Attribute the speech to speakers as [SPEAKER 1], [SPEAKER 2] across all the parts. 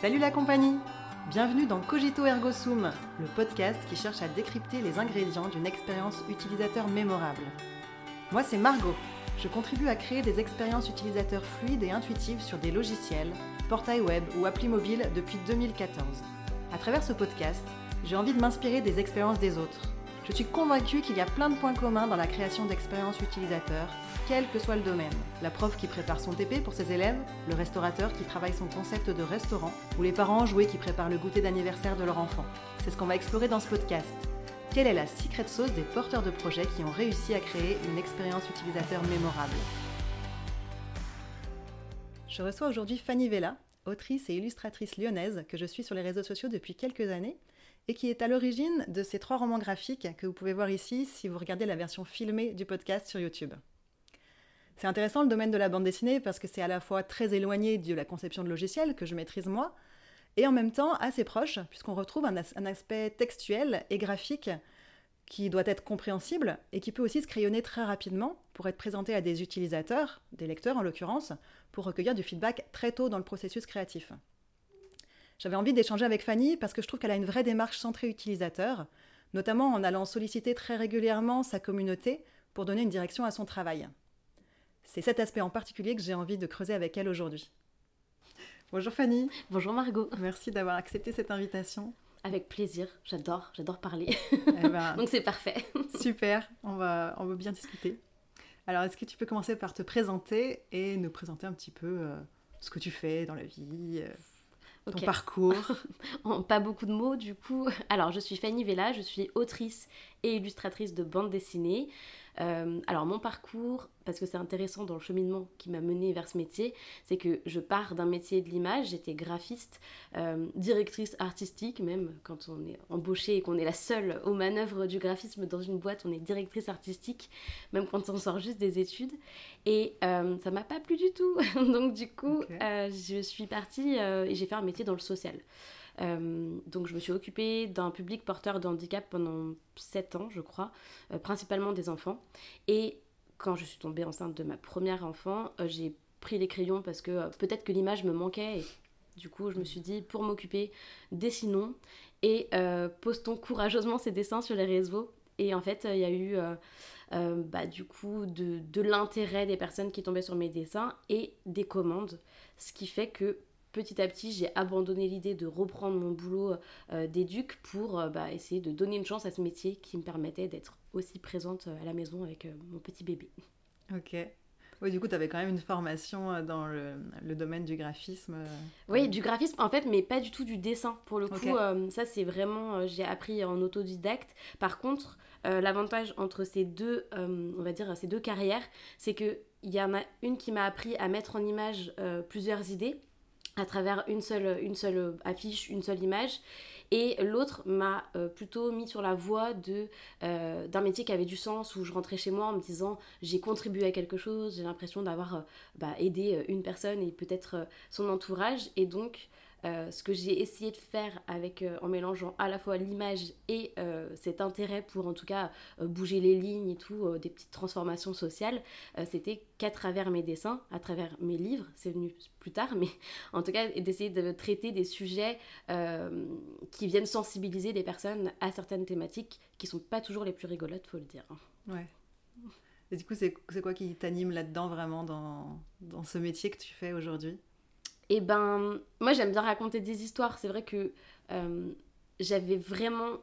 [SPEAKER 1] Salut la compagnie Bienvenue dans Cogito Ergo Sum, le podcast qui cherche à décrypter les ingrédients d'une expérience utilisateur mémorable. Moi c'est Margot. Je contribue à créer des expériences utilisateurs fluides et intuitives sur des logiciels, portails web ou applis mobiles depuis 2014. À travers ce podcast, j'ai envie de m'inspirer des expériences des autres. Je suis convaincue qu'il y a plein de points communs dans la création d'expériences utilisateurs, quel que soit le domaine. La prof qui prépare son TP pour ses élèves, le restaurateur qui travaille son concept de restaurant, ou les parents joués qui préparent le goûter d'anniversaire de leur enfant. C'est ce qu'on va explorer dans ce podcast. Quelle est la secret sauce des porteurs de projets qui ont réussi à créer une expérience utilisateur mémorable? Je reçois aujourd'hui Fanny Vella, autrice et illustratrice lyonnaise que je suis sur les réseaux sociaux depuis quelques années et qui est à l'origine de ces trois romans graphiques que vous pouvez voir ici si vous regardez la version filmée du podcast sur YouTube. C'est intéressant le domaine de la bande dessinée parce que c'est à la fois très éloigné de la conception de logiciel que je maîtrise moi, et en même temps assez proche, puisqu'on retrouve un, un, aspect textuel et graphique qui doit être compréhensible et qui peut aussi se crayonner très rapidement pour être présenté à des utilisateurs, des lecteurs en l'occurrence, pour recueillir du feedback très tôt dans le processus créatif. J'avais envie d'échanger avec Fanny parce que je trouve qu'elle a une vraie démarche centrée utilisateur, notamment en allant solliciter très régulièrement sa communauté pour donner une direction à son travail. C'est cet aspect en particulier que j'ai envie de creuser avec elle aujourd'hui. Bonjour Fanny.
[SPEAKER 2] Bonjour Margot.
[SPEAKER 1] Merci d'avoir accepté cette invitation.
[SPEAKER 2] Avec plaisir, j'adore, j'adore parler. Eh ben, Donc c'est parfait.
[SPEAKER 1] super, on va, on va bien discuter. Alors est-ce que tu peux commencer par te présenter et nous présenter un petit peu euh, ce que tu fais dans la vie euh, ton parcours
[SPEAKER 2] Pas beaucoup de mots du coup. Alors je suis Fanny Vella, je suis autrice et illustratrice de bande dessinée. Euh, alors mon parcours, parce que c'est intéressant dans le cheminement qui m'a mené vers ce métier, c'est que je pars d'un métier de l'image, j'étais graphiste, euh, directrice artistique, même quand on est embauché et qu'on est la seule aux manœuvres du graphisme dans une boîte, on est directrice artistique, même quand on sort juste des études. Et euh, ça m'a pas plu du tout. Donc du coup, je suis partie et j'ai fait un métier dans le social. Euh, donc je me suis occupée d'un public porteur de handicap pendant 7 ans, je crois, euh, principalement des enfants. Et quand je suis tombée enceinte de ma première enfant, euh, j'ai pris les crayons parce que peut-être que l'image me manquait. Du coup, je me suis dit, pour m'occuper, dessinons et postons courageusement ces dessins sur les réseaux. Et en fait, il y a eu... bah, du coup de l'intérêt des personnes qui tombaient sur mes dessins et des commandes. Ce qui fait que petit à petit, j'ai abandonné l'idée de reprendre mon boulot euh, d'éduc pour euh, bah, essayer de donner une chance à ce métier qui me permettait d'être aussi présente euh, à la maison avec mon petit bébé.
[SPEAKER 1] Ok. Oui, du coup, tu avais quand même une formation dans le, domaine du graphisme.
[SPEAKER 2] Oui, du graphisme, en fait, mais pas du tout du dessin. Pour le coup, ça, c'est vraiment, j'ai appris en autodidacte. Par contre, l'avantage entre ces deux, on va dire, ces deux carrières, c'est qu'il y en a une qui m'a appris à mettre en image plusieurs idées à travers une seule, affiche, une seule image. Et l'autre m'a euh, plutôt mis sur la voie de, euh, d'un métier qui avait du sens, où je rentrais chez moi en me disant j'ai contribué à quelque chose, j'ai l'impression d'avoir euh, bah, aidé une personne et peut-être son entourage. Et donc euh, ce que j'ai essayé de faire euh, en mélangeant à la fois l'image et euh, cet intérêt pour en tout cas bouger les lignes et tout, des petites transformations sociales, c'était qu'à travers mes dessins, à travers mes livres, c'est venu plus tard, mais en tout cas d'essayer de traiter des sujets qui viennent sensibiliser les personnes à certaines thématiques qui sont pas toujours les plus rigolotes, faut le dire.
[SPEAKER 1] Ouais. Et du coup, c'est quoi qui t'anime là-dedans vraiment dans ce métier que tu fais aujourd'hui?
[SPEAKER 2] Et ben, moi j'aime bien raconter des histoires. C'est vrai que euh, j'avais vraiment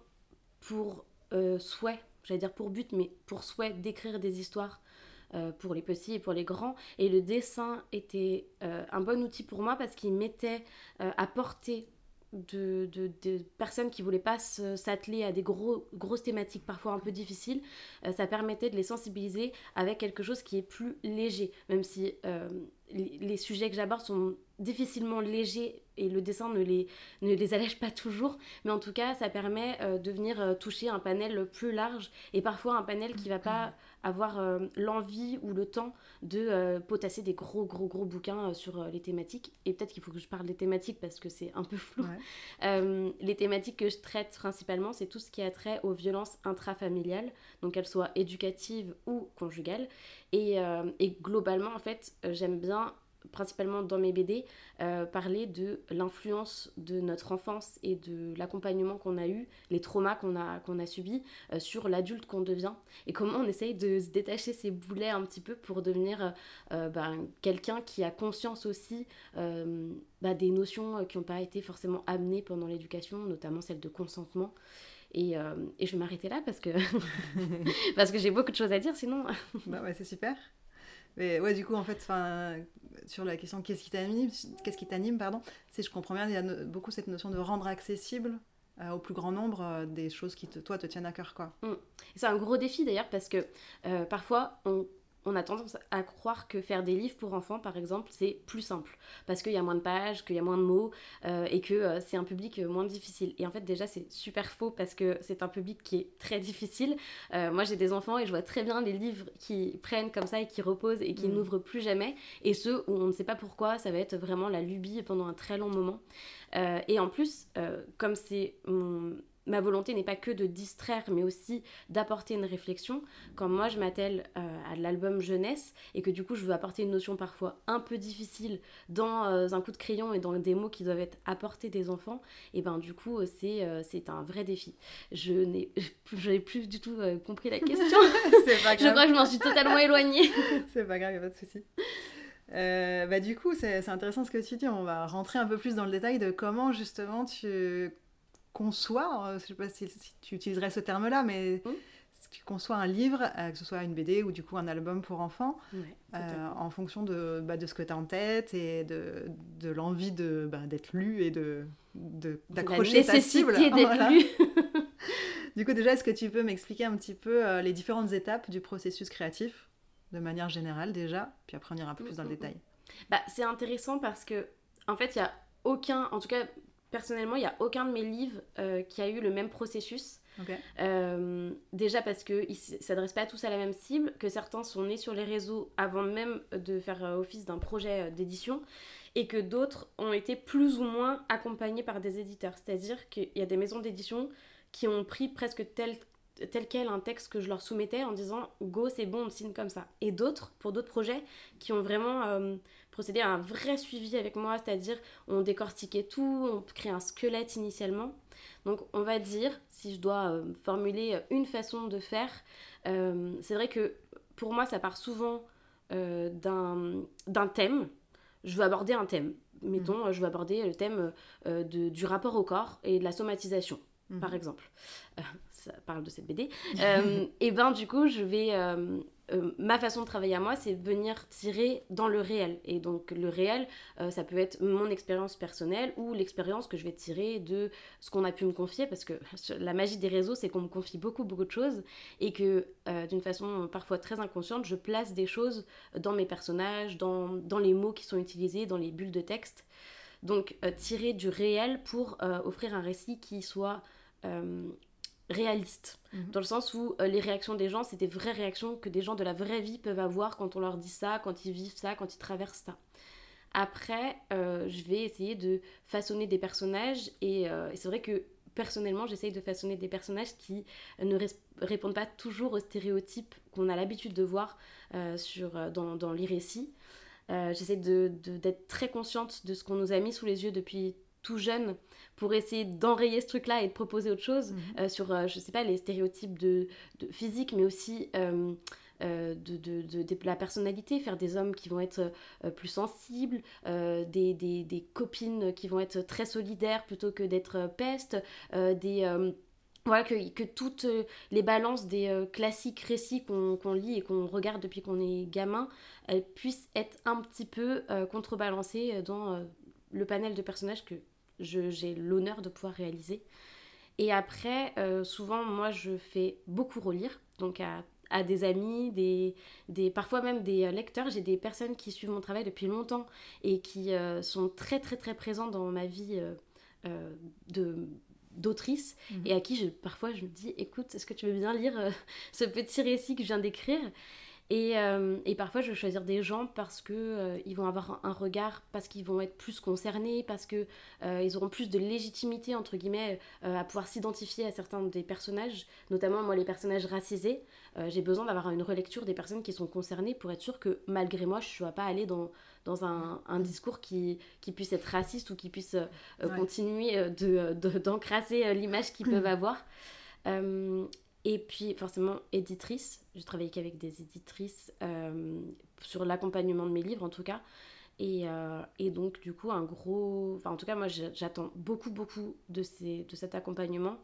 [SPEAKER 2] pour euh, souhait, j'allais dire pour but, mais pour souhait d'écrire des histoires euh, pour les petits et pour les grands. Et le dessin était un bon outil pour moi parce qu'il mettait à portée de, personnes qui voulaient pas s'atteler à des gros, grosses thématiques parfois un peu difficiles, ça permettait de les sensibiliser avec quelque chose qui est plus léger, même si les sujets que j'aborde sont difficilement légers et le dessin ne les, ne les allège pas toujours, mais en tout cas ça permet euh, de venir euh, toucher un panel plus large et parfois un panel qui va pas avoir euh, l'envie ou le temps de potasser des gros gros gros bouquins sur les thématiques. Et peut-être qu'il faut que je parle des thématiques parce que c'est un peu flou. les thématiques que je traite principalement c'est tout ce qui a trait aux violences intrafamiliales, donc qu'elles soient éducatives ou conjugales. Et, et globalement en fait j'aime bien principalement dans mes BD, euh, parler de l'influence de notre enfance et de l'accompagnement qu'on a eu, les traumas qu'on a, qu'on a subis euh, sur l'adulte qu'on devient et comment on essaye de se détacher ses boulets un petit peu pour devenir euh, ben, quelqu'un qui a conscience aussi bah, des notions qui n'ont pas été forcément amenées pendant l'éducation, notamment celle de consentement. Et, et, je vais m'arrêter là parce que, parce que j'ai beaucoup de choses à dire sinon.
[SPEAKER 1] bah ouais, c'est super. Mais ouais, du coup, en fait, sur la question qu'est-ce qui t'anime, qu'est-ce qui t'anime, pardon, si je comprends bien, il y a beaucoup cette notion de rendre accessible euh, au plus grand nombre euh, des choses qui, te, toi, te tiennent à cœur.
[SPEAKER 2] Mm. C'est un gros défi d'ailleurs parce que euh, parfois, on on a tendance à croire que faire des livres pour enfants, par exemple, c'est plus simple. Parce qu'il y a moins de pages, qu'il y a moins de mots, euh, et que euh, c'est un public euh, moins difficile. Et en fait, déjà, c'est super faux parce que c'est un public qui est très difficile. moi, j'ai des enfants et je vois très bien les livres qui prennent comme ça et qui reposent et qui mm. n'ouvrent plus jamais. Et ceux où on ne sait pas pourquoi, ça va être vraiment la lubie pendant un très long moment. et en plus, comme c'est mon ma volonté n'est pas que de distraire, mais aussi d'apporter une réflexion. Quand moi je m'attelle euh, à l'album jeunesse et que du coup je veux apporter une notion parfois un peu difficile dans euh, un coup de crayon et dans des mots qui doivent être apportés des enfants, et ben du coup euh, c'est c'est un vrai défi. Je n'ai plus du tout compris la question. pas grave. Je crois que je m'en suis totalement éloignée.
[SPEAKER 1] c'est pas grave, y a pas de souci. bah, du coup, c'est intéressant ce que tu dis. On va rentrer un peu plus dans le détail de comment justement tu conçoit, euh, je sais pas si, tu utiliserais ce terme-là, mais mmh. tu conçois un livre, euh, que ce soit une BD ou du coup un album pour enfants, euh, en fonction de, bah, de ce que tu as en tête et de, de l'envie de, bah, d'être lu et de, d'accrocher ta cible. d'être lu. du coup, déjà, est-ce que tu peux m'expliquer un petit peu les différentes étapes du processus créatif, de manière générale déjà, puis après on ira un peu plus dans le mmh, détail.
[SPEAKER 2] Bah, c'est intéressant parce que, en fait, il y a aucun, en tout cas personnellement, il n'y a aucun de mes livres euh, qui a eu le même processus. Euh, déjà parce qu'ils ne s'adressent pas tous à la même cible, que certains sont nés sur les réseaux avant même de faire euh, office d'un projet d'édition, et que d'autres ont été plus ou moins accompagnés par des éditeurs. C'est-à-dire qu'il y a des maisons d'édition qui ont pris presque tel, tel quel un texte que je leur soumettais en disant go c'est bon on signe comme ça et d'autres pour d'autres projets qui ont vraiment procéder à un vrai suivi avec moi, c'est-à-dire on décortiquait tout, on crée un squelette initialement. Donc on va dire, si je dois euh, formuler une façon de faire, euh, c'est vrai que pour moi ça part souvent euh, d'un thème. Je veux aborder un thème. Mettons, mmh. je veux aborder le thème de, du rapport au corps et de la somatisation, mmh. par exemple. ça parle de cette BD. et ben du coup, je vais euh, ma façon de travailler à moi, c'est venir tirer dans le réel. Et donc le réel, euh, ça peut être mon expérience personnelle ou l'expérience que je vais tirer de ce qu'on a pu me confier, parce que la magie des réseaux, c'est qu'on me confie beaucoup, beaucoup de choses, et que euh, d'une façon parfois très inconsciente, je place des choses dans mes personnages, dans, dans les mots qui sont utilisés, dans les bulles de texte. Donc tirer du réel pour offrir un récit qui soit réaliste, mhm. dans le sens où euh, les réactions des gens, c'est des vraies réactions que des gens de la vraie vie peuvent avoir quand on leur dit ça, quand ils vivent ça, quand ils traversent ça. Après, euh, je vais essayer de façonner des personnages, euh, et, c'est vrai que personnellement, j'essaye de façonner des personnages qui ne répondent pas toujours aux stéréotypes qu'on a l'habitude de voir sur, dans, dans les récits. j'essaie d'être de, très consciente de ce qu'on nous a mis sous les yeux depuis tout jeune pour essayer d'enrayer ce truc-là et de proposer autre chose mhm. euh, sur, euh, je sais pas, les stéréotypes de, physique, mais aussi euh, de, de, la personnalité, faire des hommes qui vont être plus sensibles, des, des, copines qui vont être très solidaires plutôt que d'être peste, des voilà, que, que, toutes les balances des classiques récits qu'on lit et qu'on regarde depuis qu'on est gamin, elles puissent être un petit peu contrebalancées dans le panel de personnages que j'ai l'honneur de pouvoir réaliser. Et après, euh, souvent, moi, je fais beaucoup relire, donc à, à des amis, des, des, parfois même des lecteurs. J'ai des personnes qui suivent mon travail depuis longtemps et qui euh, sont très, très, très présentes dans ma vie euh, de d'autrice mhm. et à qui je, parfois je me dis écoute est-ce que tu veux bien lire ce petit récit que je viens d'écrire? Et, euh, et, parfois, je vais choisir des gens parce que euh, ils vont avoir un regard, parce qu'ils vont être plus concernés, parce que euh, ils auront plus de légitimité entre guillemets à pouvoir s'identifier à certains des personnages, notamment moi les personnages racisés. J'ai besoin d'avoir une relecture des personnes qui sont concernées pour être sûr que malgré moi, je ne sois pas aller dans dans un, un discours qui, qui, puisse être raciste ou qui puisse continuer de d'encrasser l'image qu'ils peuvent avoir. Et puis, forcément, éditrice. Je travaille qu'avec des éditrices euh, sur l'accompagnement de mes livres, en tout cas. Et, euh, et, donc, du coup, un gros. Enfin, en tout cas, moi, j'attends beaucoup, beaucoup de, ces, de cet accompagnement.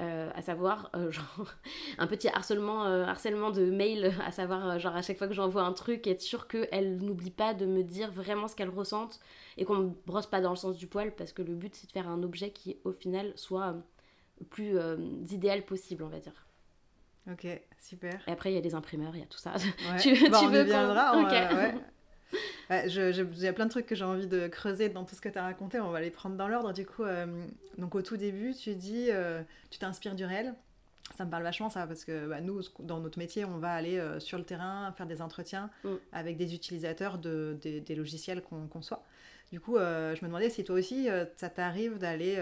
[SPEAKER 2] Euh, à savoir, genre, un petit harcèlement, harcèlement de mail, à savoir, genre, à chaque fois que j'envoie un truc, être sûr qu'elle n'oublie pas de me dire vraiment ce qu'elle ressente et qu'on ne brosse pas dans le sens du poil, parce que le but, c'est de faire un objet qui, au final, soit le plus idéal possible, on va dire.
[SPEAKER 1] Ok, super.
[SPEAKER 2] Et après, il y a des imprimeurs, il y a tout ça.
[SPEAKER 1] tu, bah, tu on veux y viendra. Il y a plein de trucs que j'ai envie de creuser dans tout ce que tu as raconté. On va les prendre dans l'ordre. Du coup, euh, donc au tout début, tu dis, euh, tu t'inspires du réel. Ça me parle vachement ça parce que bah, nous, dans notre métier, on va aller euh, sur le terrain, faire des entretiens mm. avec des utilisateurs de, des, logiciels qu'on conçoit. Du coup, je me demandais si toi aussi, ça t'arrive d'aller,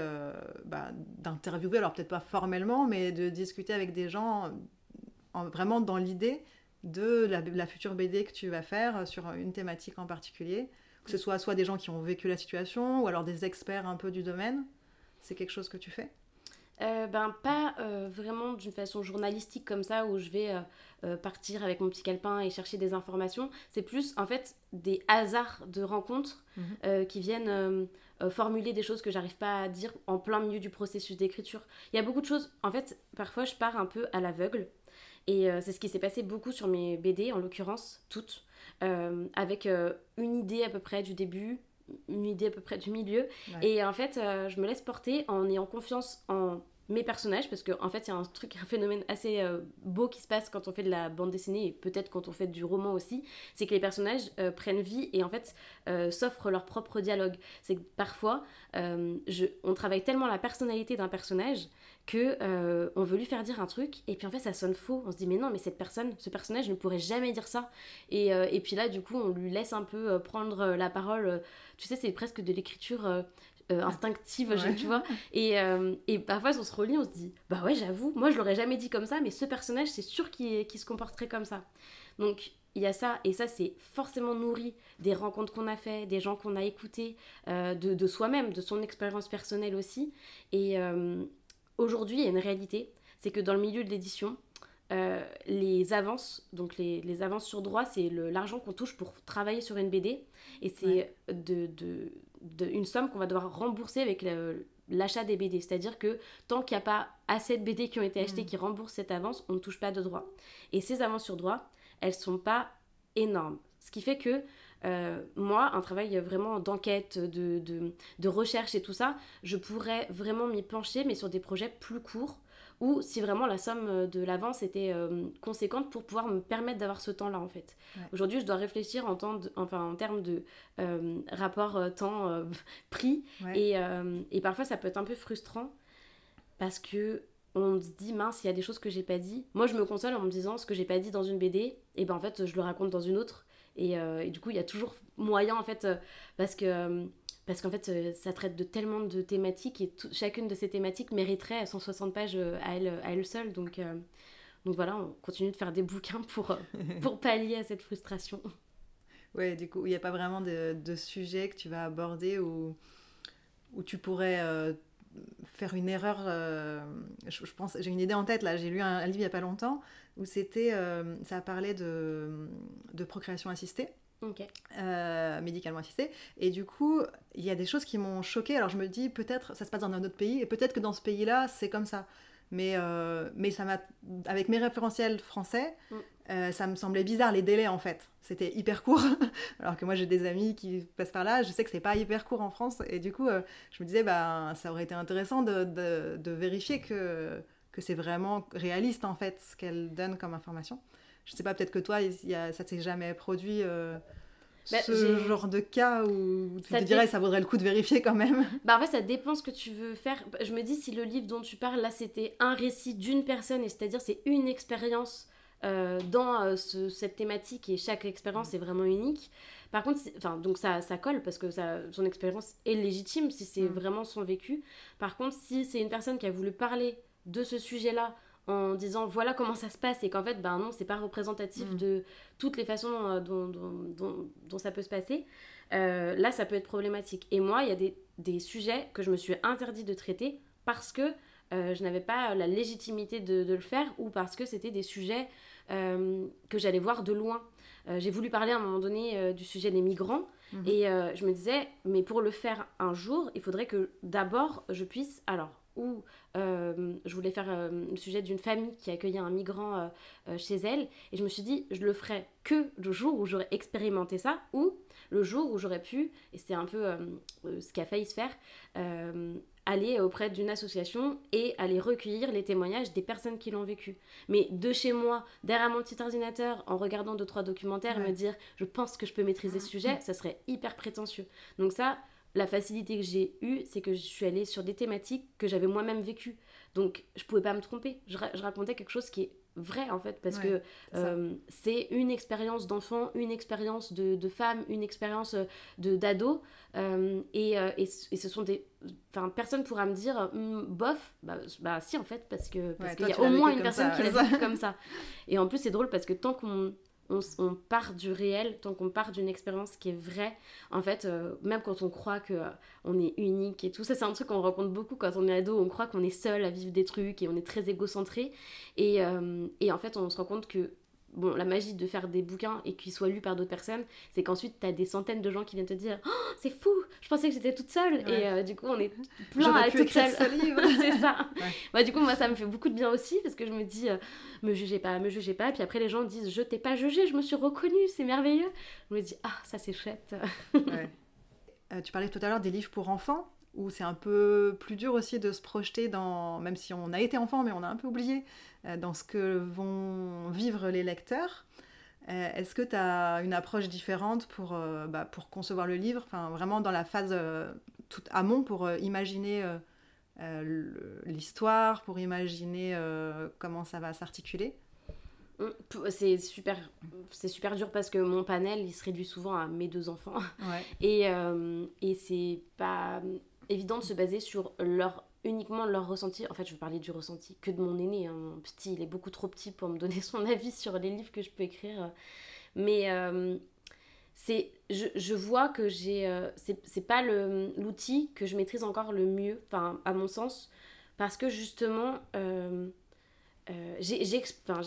[SPEAKER 1] bah, d'interviewer, alors peut-être pas formellement, mais de discuter avec des gens vraiment dans l'idée de la, future BD que tu vas faire sur une thématique en particulier, que ce soit soit des gens qui ont vécu la situation ou alors des experts un peu du domaine. C'est quelque chose que tu fais?
[SPEAKER 2] Euh, ben pas euh, vraiment d'une façon journalistique comme ça où je vais euh, partir avec mon petit calepin et chercher des informations. C'est plus en fait des hasards de rencontres mhm. qui viennent formuler des choses que j'arrive pas à dire en plein milieu du processus d'écriture. Il y a beaucoup de choses. En fait, parfois je pars un peu à l'aveugle. Et euh, c'est ce qui s'est passé beaucoup sur mes BD, en l'occurrence, toutes, euh, avec euh, une idée à peu près du début, une idée à peu près du milieu. Et en fait, je me laisse porter en ayant confiance en mes personnages, parce qu'en en fait, il y a un truc, un phénomène assez beau qui se passe quand on fait de la bande dessinée, et peut-être quand on fait du roman aussi, c'est que les personnages prennent vie et en fait s'offrent leur propre dialogue. C'est que parfois, je, on travaille tellement la personnalité d'un personnage que euh, on veut lui faire dire un truc et puis en fait ça sonne faux. On se dit mais non mais cette personne ce personnage ne pourrait jamais dire ça. Et, euh, et puis là du coup on lui laisse un peu euh, prendre la parole. Tu sais c'est presque de l'écriture instinctive tu vois. Et, et parfois on se relit on se dit bah ouais j'avoue moi je l'aurais jamais dit comme ça mais ce personnage c'est sûr qu'il se comporterait comme ça. Donc il y a ça, et ça c'est forcément nourri des rencontres qu'on a fait, des gens qu'on a écoutés, de, de soi-même, de son expérience personnelle aussi. Et, aujourd'hui, il y a une réalité, c'est que dans le milieu de l'édition, euh, les avances, donc les, les avances sur droit, c'est l'argent qu'on touche pour travailler sur une BD. Et c'est de, de, une somme qu'on va devoir rembourser avec l'achat des BD. C'est-à-dire que tant qu'il n'y a pas assez de BD qui ont été achetées mm. qui remboursent cette avance, on ne touche pas de droit. Et ces avances sur droit, elles ne sont pas énormes. Ce qui fait que euh, moi, un travail vraiment d'enquête, de, de, recherche et tout ça, je pourrais vraiment m'y pencher, mais sur des projets plus courts, ou si vraiment la somme de l'avance était euh, conséquente pour pouvoir me permettre d'avoir ce temps-là, en fait. Aujourd'hui, je dois réfléchir en, temps enfin, en termes de euh, rapport temps-prix, et, et parfois ça peut être un peu frustrant, parce que on se dit mince il y a des choses que j'ai pas dit. Moi je me console en me disant ce que j'ai pas dit dans une BD et ben en fait je le raconte dans une autre euh, et, du coup, il y a toujours moyen, en fait, euh, parce que euh, parce qu'en fait, ça traite de tellement de thématiques et chacune de ces thématiques mériterait 160 pages à elle, à elle seule. Donc, donc voilà, on continue de faire des bouquins pour, pour pallier à cette frustration.
[SPEAKER 1] Ouais, du coup, il n'y a pas vraiment de, de, sujet que tu vas aborder où, où tu pourrais faire une erreur. je, pense, j'ai une idée en tête là, j'ai lu un, un livre il n'y a pas longtemps où c'était, euh, ça parlait de, de procréation assistée. Euh, médicalement assistée. Et du coup, il y a des choses qui m'ont choquée. Alors je me dis, peut-être ça se passe dans un autre pays, et peut-être que dans ce pays-là, c'est comme ça. Mais, euh, mais ça m'a, avec mes référentiels français, mm. Ça me semblait bizarre les délais en fait. C'était hyper court. Alors que moi j'ai des amis qui passent par là, je sais que c'est pas hyper court en France. Et du coup, je me disais, bah, ça aurait été intéressant de, de, de vérifier que que c'est vraiment réaliste en fait ce qu'elle donne comme information. Je sais pas, peut-être que toi, y a, ça s'est jamais produit euh, bah, ce genre de cas où tu te dirais ça vaudrait le coup de vérifier quand même.
[SPEAKER 2] Bah en fait, ça dépend ce que tu veux faire. Je me dis si le livre dont tu parles là, c'était un récit d'une personne et c'est-à-dire c'est une expérience dans cette thématique et chaque expérience est vraiment unique. Par contre, enfin, donc ça, ça colle parce que ça, son expérience est légitime si c'est mm. vraiment son vécu. Par contre, si c'est une personne qui a voulu parler de ce sujet-là en disant voilà comment ça se passe et qu'en fait ben non c'est pas représentatif mm. de toutes les façons euh, dont, dont, dont, ça peut se passer euh, là ça peut être problématique et moi il y a des, des, sujets que je me suis interdit de traiter parce que euh, je n'avais pas la légitimité de, de, le faire ou parce que c'était des sujets que j'allais voir de loin j'ai voulu parler à un moment donné du sujet des migrants mm-hmm. et je me disais mais pour le faire un jour il faudrait que d'abord je puisse alors où euh, je voulais faire euh, le sujet d'une famille qui accueillait un migrant euh, chez elle. Et je me suis dit, je le ferai que le jour où j'aurais expérimenté ça, ou le jour où j'aurais pu, et c'est un peu ce qui a failli se faire, aller auprès d'une association et aller recueillir les témoignages des personnes qui l'ont vécu. Mais de chez moi, derrière mon petit ordinateur, en regardant deux, trois documentaires, me dire, je pense que je peux maîtriser ce sujet, ça serait hyper prétentieux. Donc ça, la facilité que j'ai eue, c'est que je suis allée sur des thématiques que j'avais moi-même vécues. Donc, je pouvais pas me tromper. Je, racontais quelque chose qui est vrai, en fait, parce que euh, c'est une expérience d'enfant, une expérience de, de, femme, une expérience euh, de d'ado. Euh, et, et, ce sont des... Enfin, personne pourra me dire, hum, bof, bah, bah, si, en fait, parce que parce qu'il y a au moins une personne qui l'a comme ça. Et en plus, c'est drôle parce que tant qu'on on, part du réel, tant qu'on part d'une expérience qui est vraie, en fait, euh, même quand on croit que euh, on est unique et tout, ça c'est un truc qu'on rencontre beaucoup quand on est ado, on croit qu'on est seul à vivre des trucs et on est très égocentré. Et, euh, et en fait, on se rend compte que bon, la magie de faire des bouquins et qu'ils soient lus par d'autres personnes, c'est qu'ensuite tu as des centaines de gens qui viennent te dire oh, c'est fou, je pensais que j'étais toute seule. Et euh, du coup, on est plein à être toute seule. c'est ça. Bah, du coup, moi, ça me fait beaucoup de bien aussi parce que je me dis euh, me jugez pas, me jugez pas. Puis après, les gens disent je t'ai pas jugé, je me suis reconnue, c'est merveilleux. Je me dis ah, ça c'est chouette.
[SPEAKER 1] Euh, tu parlais tout à l'heure des livres pour enfants où c'est un peu plus dur aussi de se projeter dans, même si on a été enfant, mais on a un peu oublié, dans ce que vont vivre les lecteurs. Euh, est-ce que tu as une approche différente pour, euh, bah, pour concevoir le livre, enfin, vraiment dans la phase toute amont pour imaginer l'histoire, pour imaginer comment ça va s'articuler?
[SPEAKER 2] Hum, c'est super, c'est super dur parce que mon panel il se réduit souvent à mes deux enfants. Et, et c'est pas évident de se baser sur leur uniquement leur ressenti. En fait, je veux parler du ressenti que de mon aîné. Hein. Mon petit, il est beaucoup trop petit pour me donner son avis sur les livres que je peux écrire. Mais euh, je, je, vois que j'ai. Euh, c'est pas l'outil que je maîtrise encore le mieux, à mon sens, parce que justement. Euh, j'ai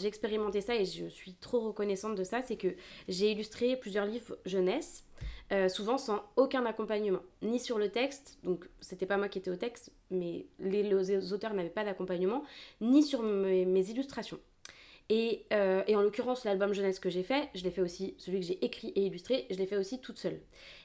[SPEAKER 2] expérimenté ça et je suis trop reconnaissante de ça, c'est que j'ai illustré plusieurs livres jeunesse euh, souvent sans aucun accompagnement, ni sur le texte, donc c'était pas moi qui étais au texte, mais les, auteurs n'avaient pas d'accompagnement, ni sur mes, illustrations. Et, euh, et, en l'occurrence, l'album jeunesse que j'ai fait, je l'ai fait aussi, celui que j'ai écrit et illustré, je l'ai fait aussi toute seule.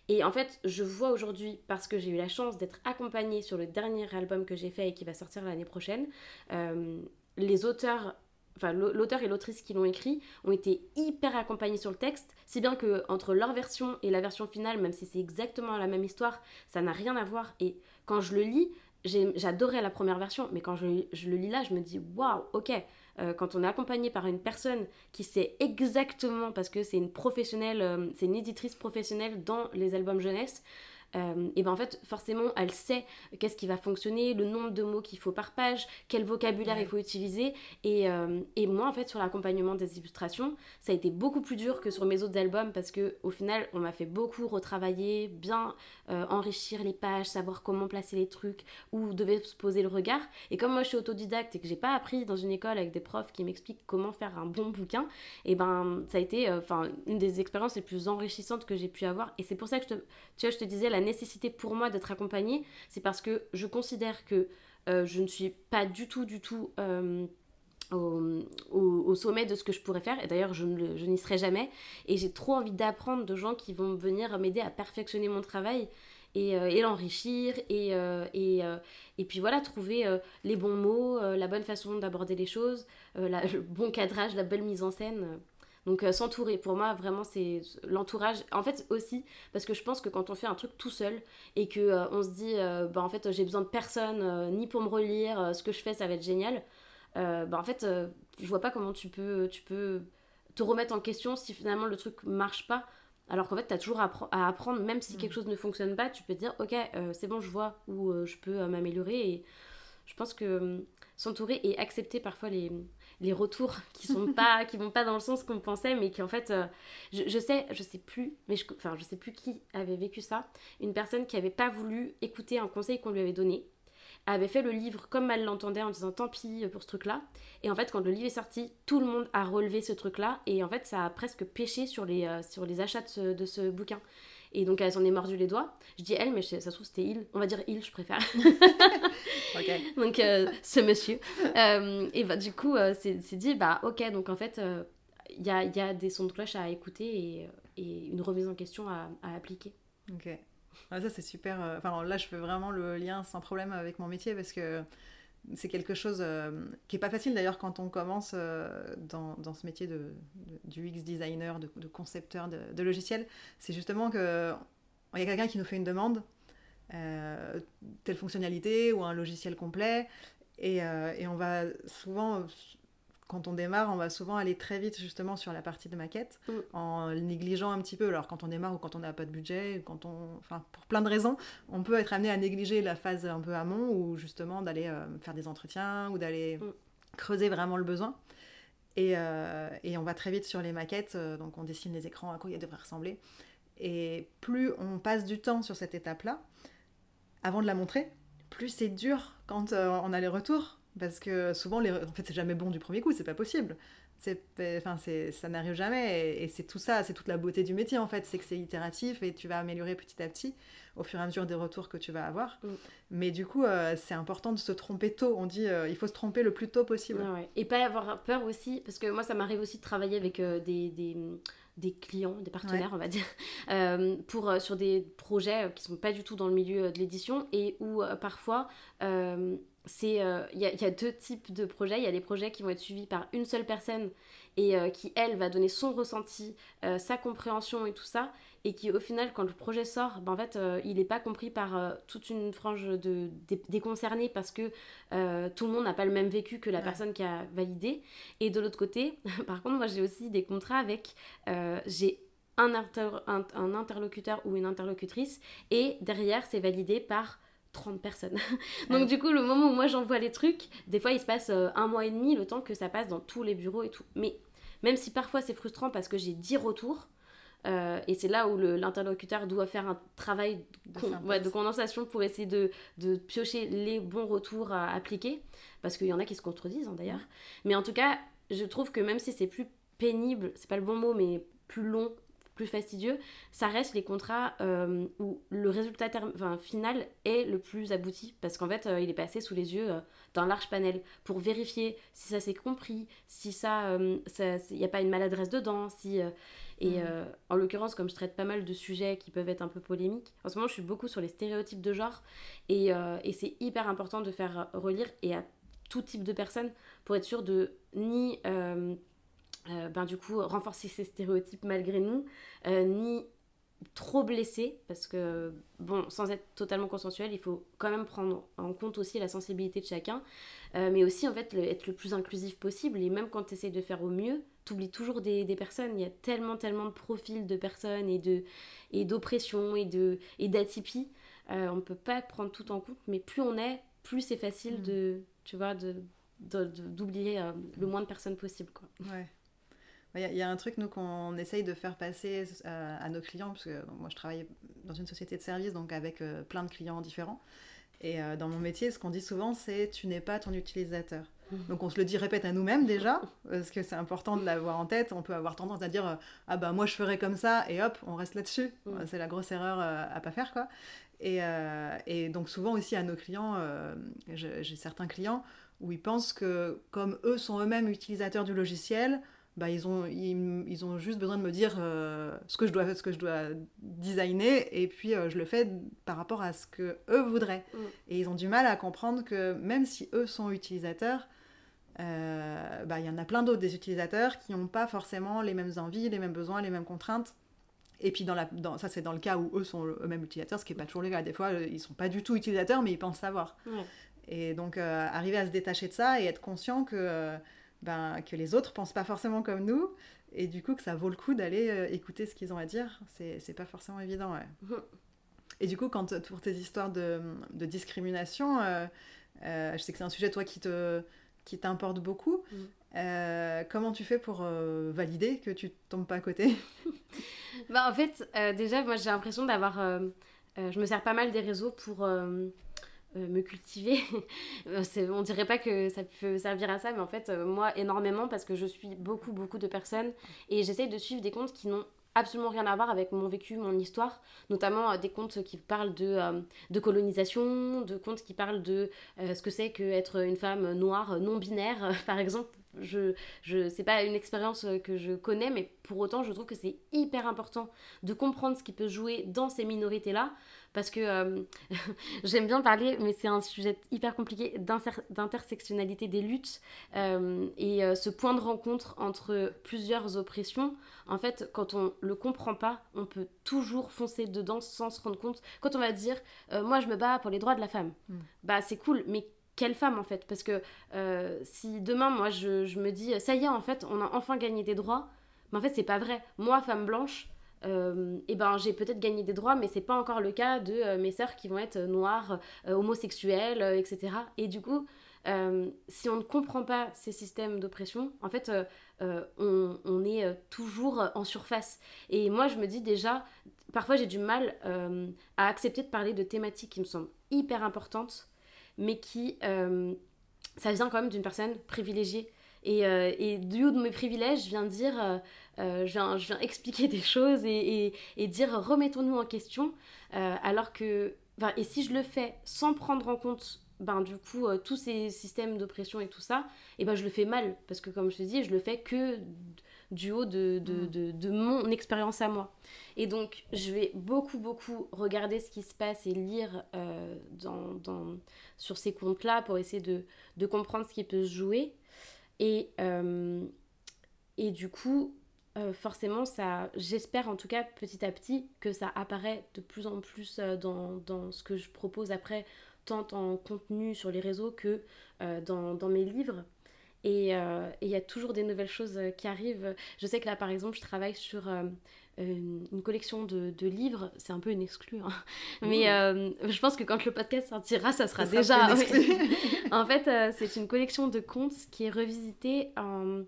[SPEAKER 2] Et en fait, je vois aujourd'hui, parce que j'ai eu la chance d'être accompagnée sur le dernier album que j'ai fait et qui va sortir l'année prochaine, euh, les auteurs enfin l'auteur et l'autrice qui l'ont écrit ont été hyper accompagnés sur le texte, si bien que entre leur version et la version finale, même si c'est exactement la même histoire, ça n'a rien à voir. Et quand je le lis, j'adorais la première version, mais quand je, le lis là, je me dis waouh, ok. Euh, quand on est accompagné par une personne qui sait exactement, parce que c'est une professionnelle, euh, c'est une éditrice professionnelle dans les albums jeunesse, euh, et ben en fait forcément elle sait qu'est-ce qui va fonctionner, le nombre de mots qu'il faut par page, quel vocabulaire il faut utiliser. Et, euh, et moi en fait sur l'accompagnement des illustrations, ça a été beaucoup plus dur que sur mes autres albums parce que au final on m'a fait beaucoup retravailler, bien euh, enrichir les pages, savoir comment placer les trucs, où devait se poser le regard. Et comme moi je suis autodidacte et que j'ai pas appris dans une école avec des profs qui m'expliquent comment faire un bon bouquin, et ben ça a été enfin une des expériences les plus enrichissantes que j'ai pu avoir. Et c'est pour ça que je te, tu vois, je te disais la nécessité pour moi d'être accompagnée, c'est parce que je considère que euh, je ne suis pas du tout, du tout euh, au, sommet de ce que je pourrais faire. Et d'ailleurs, je, n'y serai jamais. Et j'ai trop envie d'apprendre de gens qui vont venir m'aider à perfectionner mon travail et, euh, l'enrichir. Et, puis voilà, trouver les bons mots, la bonne façon d'aborder les choses, le bon cadrage, la belle mise en scène. Donc euh, s'entourer, pour moi vraiment c'est l'entourage. En fait aussi parce que je pense que quand on fait un truc tout seul et que euh, on se dit euh, bah en fait j'ai besoin de personne ni pour me relire, ce que je fais ça va être génial. bah, en fait, je vois pas comment tu peux, tu peux te remettre en question si finalement le truc marche pas. Alors qu'en fait, tu as toujours à, apprendre, même si quelque mm. chose ne fonctionne pas, tu peux te dire, ok, c'est bon, je vois où je peux m'améliorer. Et je pense que s'entourer et accepter parfois les, les retours qui sont pas qui vont pas dans le sens qu'on pensait mais qui en fait euh, je, sais je sais plus mais je, enfin je sais plus qui avait vécu ça. Une personne qui avait pas voulu écouter un conseil qu'on lui avait donné avait fait le livre comme elle l'entendait en disant tant pis pour ce truc là et en fait quand le livre est sorti tout le monde a relevé ce truc là et en fait ça a presque pêché sur les euh, sur les achats de ce bouquin et donc elle s'en est mordu les doigts. Je dis elle, mais ça se trouve c'était il. On va dire il, je préfère. Donc euh, ce monsieur. Euh, et bah, du coup, euh, c'est dit, bah ok, donc en fait, il y a, y, a, des sons de cloche à écouter et, et une remise en question à, à appliquer.
[SPEAKER 1] Ok. ça c'est super. Enfin là, je fais vraiment le lien sans problème avec mon métier parce que c'est quelque chose euh, qui est pas facile d'ailleurs quand on commence euh, dans, ce métier de, du UX designer, de, concepteur de, logiciels. C'est justement que il y a quelqu'un qui nous fait une demande, euh, telle fonctionnalité ou un logiciel complet, et, et on va souvent quand on démarre, on va souvent aller très vite justement sur la partie de maquette, mm. en négligeant un petit peu. Alors quand on démarre ou quand on n'a pas de budget, quand on, enfin pour plein de raisons, on peut être amené à négliger la phase un peu amont ou justement d'aller euh, faire des entretiens ou d'aller mm. creuser vraiment le besoin. Et, euh, et, on va très vite sur les maquettes, euh, donc on dessine les écrans à quoi il devrait ressembler. Et plus on passe du temps sur cette étape-là, avant de la montrer, plus c'est dur quand on a les retours parce que souvent, les... en fait, c'est jamais bon du premier coup, c'est pas possible. Enfin, ça n'arrive jamais. Et, c'est tout ça, c'est toute la beauté du métier, en fait. C'est que c'est itératif et tu vas améliorer petit à petit au fur et à mesure des retours que tu vas avoir. Mm. Mais du coup, euh, c'est important de se tromper tôt. On dit, euh, il faut se tromper le plus tôt possible.
[SPEAKER 2] Et pas avoir peur aussi, parce que moi, ça m'arrive aussi de travailler avec euh, des, des des clients, des partenaires, on va dire, pour, sur des projets qui sont pas du tout dans le milieu de l'édition et où parfois c'est euh, il y, a deux types de projets. Il y a des projets qui vont être suivis par une seule personne et euh, qui, elle, va donner son ressenti, euh, sa compréhension et tout ça. Et qui, au final, quand le projet sort, ben, en fait, il n'est pas compris par toute une frange de, des, concernés parce que tout le monde n'a pas le même vécu que la personne qui a validé. Et de l'autre côté, par contre, moi, j'ai aussi des contrats avec. j'ai un, un, interlocuteur ou une interlocutrice et derrière, c'est validé par 30 personnes. Donc du coup, le moment où moi j'envoie les trucs, des fois il se passe euh, un mois et demi le temps que ça passe dans tous les bureaux et tout. Mais même si parfois c'est frustrant parce que j'ai 10 retours, euh, et c'est là où l'interlocuteur doit faire un travail de, condensation pour essayer de, de, piocher les bons retours à appliquer, parce qu'il y en a qui se contredisent hein, d'ailleurs. Mais en tout cas, je trouve que même si c'est plus pénible, c'est pas le bon mot, mais plus long plus fastidieux, ça reste les contrats euh, où le résultat final est le plus abouti parce qu'en fait, euh, il est passé sous les yeux euh, d'un large panel pour vérifier si ça s'est compris, si ça, il n'y a pas une maladresse dedans, si et mmh. en l'occurrence, comme je traite pas mal de sujets qui peuvent être un peu polémiques, en ce moment, je suis beaucoup sur les stéréotypes de genre et, et c'est hyper important de faire relire et à tout type de personnes pour être sûr de ni euh, ben, du coup renforcer ces stéréotypes malgré nous, euh, ni trop blesser, parce que, bon, sans être totalement consensuel, il faut quand même prendre en compte aussi la sensibilité de chacun, euh, mais aussi en fait être le plus inclusif possible, et même quand tu essaies de faire au mieux, tu oublies toujours des, des, personnes, il y a tellement, tellement de profils de personnes et de et d'oppression et de et d'atypie, on ne peut pas prendre tout en compte, mais plus on est, plus c'est facile mm. de, tu vois, de d'oublier le moins de personnes possible. Quoi.
[SPEAKER 1] Ouais. Il y, a un truc, nous, qu'on essaye de faire passer euh, à, nos clients, parce que moi, je travaille dans une société de service, donc avec euh, plein de clients différents. Et euh, dans mon métier, ce qu'on dit souvent, c'est tu n'es pas ton utilisateur. Donc on se le dit, répète à nous-mêmes déjà, parce que c'est important de l'avoir en tête. On peut avoir tendance à dire, ah bah moi je ferais comme ça, et hop, on reste là-dessus. Mmh. C'est la grosse erreur à pas faire, quoi. Et, et, donc souvent aussi à nos clients, j'ai certains clients où ils pensent que comme eux sont eux-mêmes utilisateurs du logiciel, bah, ils, ont, ils, ont juste besoin de me dire euh, ce, que je dois, ce que je dois designer et puis euh, je le fais par rapport à ce que eux voudraient. Mm. Et ils ont du mal à comprendre que même si eux sont utilisateurs, euh, bah, il y en a plein d'autres des utilisateurs qui n'ont pas forcément les mêmes envies, les mêmes besoins, les mêmes contraintes. Et puis dans la, dans, ça c'est dans le cas où eux sont eux-mêmes utilisateurs, ce qui n'est pas toujours le cas. Des fois ils ne sont pas du tout utilisateurs mais ils pensent savoir. Et donc, arriver à se détacher de ça et être conscient que, ben, que les autres pensent pas forcément comme nous. Et du coup, que ça vaut le coup d'aller écouter ce qu'ils ont à dire, c'est pas forcément évident. Ouais. Et du coup, quand pour tes histoires de, de discrimination, je sais que c'est un sujet, toi, qui te qui t'importe beaucoup. Mm. Euh, comment tu fais pour euh, valider que tu tombes pas à côté?
[SPEAKER 2] Bah, En fait, euh, déjà, moi j'ai l'impression d'avoir. je me sers pas mal des réseaux pour me cultiver. on dirait pas que ça peut servir à ça, mais en fait, moi énormément parce que je suis beaucoup, beaucoup de personnes et j'essaye de suivre des comptes qui n'ont absolument rien à voir avec mon vécu, mon histoire, notamment euh, des contes qui parlent de, euh, de colonisation, de contes qui parlent de euh, ce que c'est qu'être une femme noire non binaire, par exemple. Je, je c'est pas une expérience que je connais, mais pour autant, je trouve que c'est hyper important de comprendre ce qui peut jouer dans ces minorités-là, parce que euh, j'aime bien parler, mais c'est un sujet hyper compliqué d'intersectionnalité des luttes euh, et euh, ce point de rencontre entre plusieurs oppressions. En fait, quand on le comprend pas, on peut toujours foncer dedans sans se rendre compte. Quand on va dire, moi je me bats pour les droits de la femme, mm. bah c'est cool, mais quelle femme en fait? Parce que si demain, moi je, je, me dis, ça y est, en fait, on a enfin gagné des droits, mais en fait, c'est pas vrai. Moi, femme blanche, euh, eh ben j'ai peut-être gagné des droits, mais c'est pas encore le cas de euh, mes sœurs qui vont être noires, euh, homosexuelles, etc. Et du coup, si on ne comprend pas ces systèmes d'oppression, en fait, on, on, est toujours en surface. Et moi, je me dis déjà, parfois j'ai du mal à accepter de parler de thématiques qui me semblent hyper importantes, mais qui, ça vient quand même d'une personne privilégiée. Et, et, du haut de mes privilèges, je viens dire euh, je, viens, je, viens, expliquer des choses et, et, dire remettons-nous en question. Euh, alors que, et si je le fais sans prendre en compte ben, du coup, euh, tous ces systèmes d'oppression et tout ça, et ben, je le fais mal. Parce que, comme je te dis, je le fais que du haut de, de, mm. de, de mon expérience à moi. Et donc, je vais beaucoup, beaucoup regarder ce qui se passe et lire dans, dans, sur ces comptes-là pour essayer de, de comprendre ce qui peut se jouer. Et, et du coup, euh, forcément, ça, j'espère en tout cas petit à petit que ça apparaît de plus en plus euh, dans, dans, ce que je propose après, tant en contenu sur les réseaux que euh, dans, dans, mes livres. Et il y a toujours des nouvelles choses qui arrivent. Je sais que là, par exemple, je travaille sur une, collection de, de livres. C'est un peu une exclue, hein. mais je pense que quand le podcast sortira, ça sera déjà. en fait, c'est une collection de contes qui est revisitée en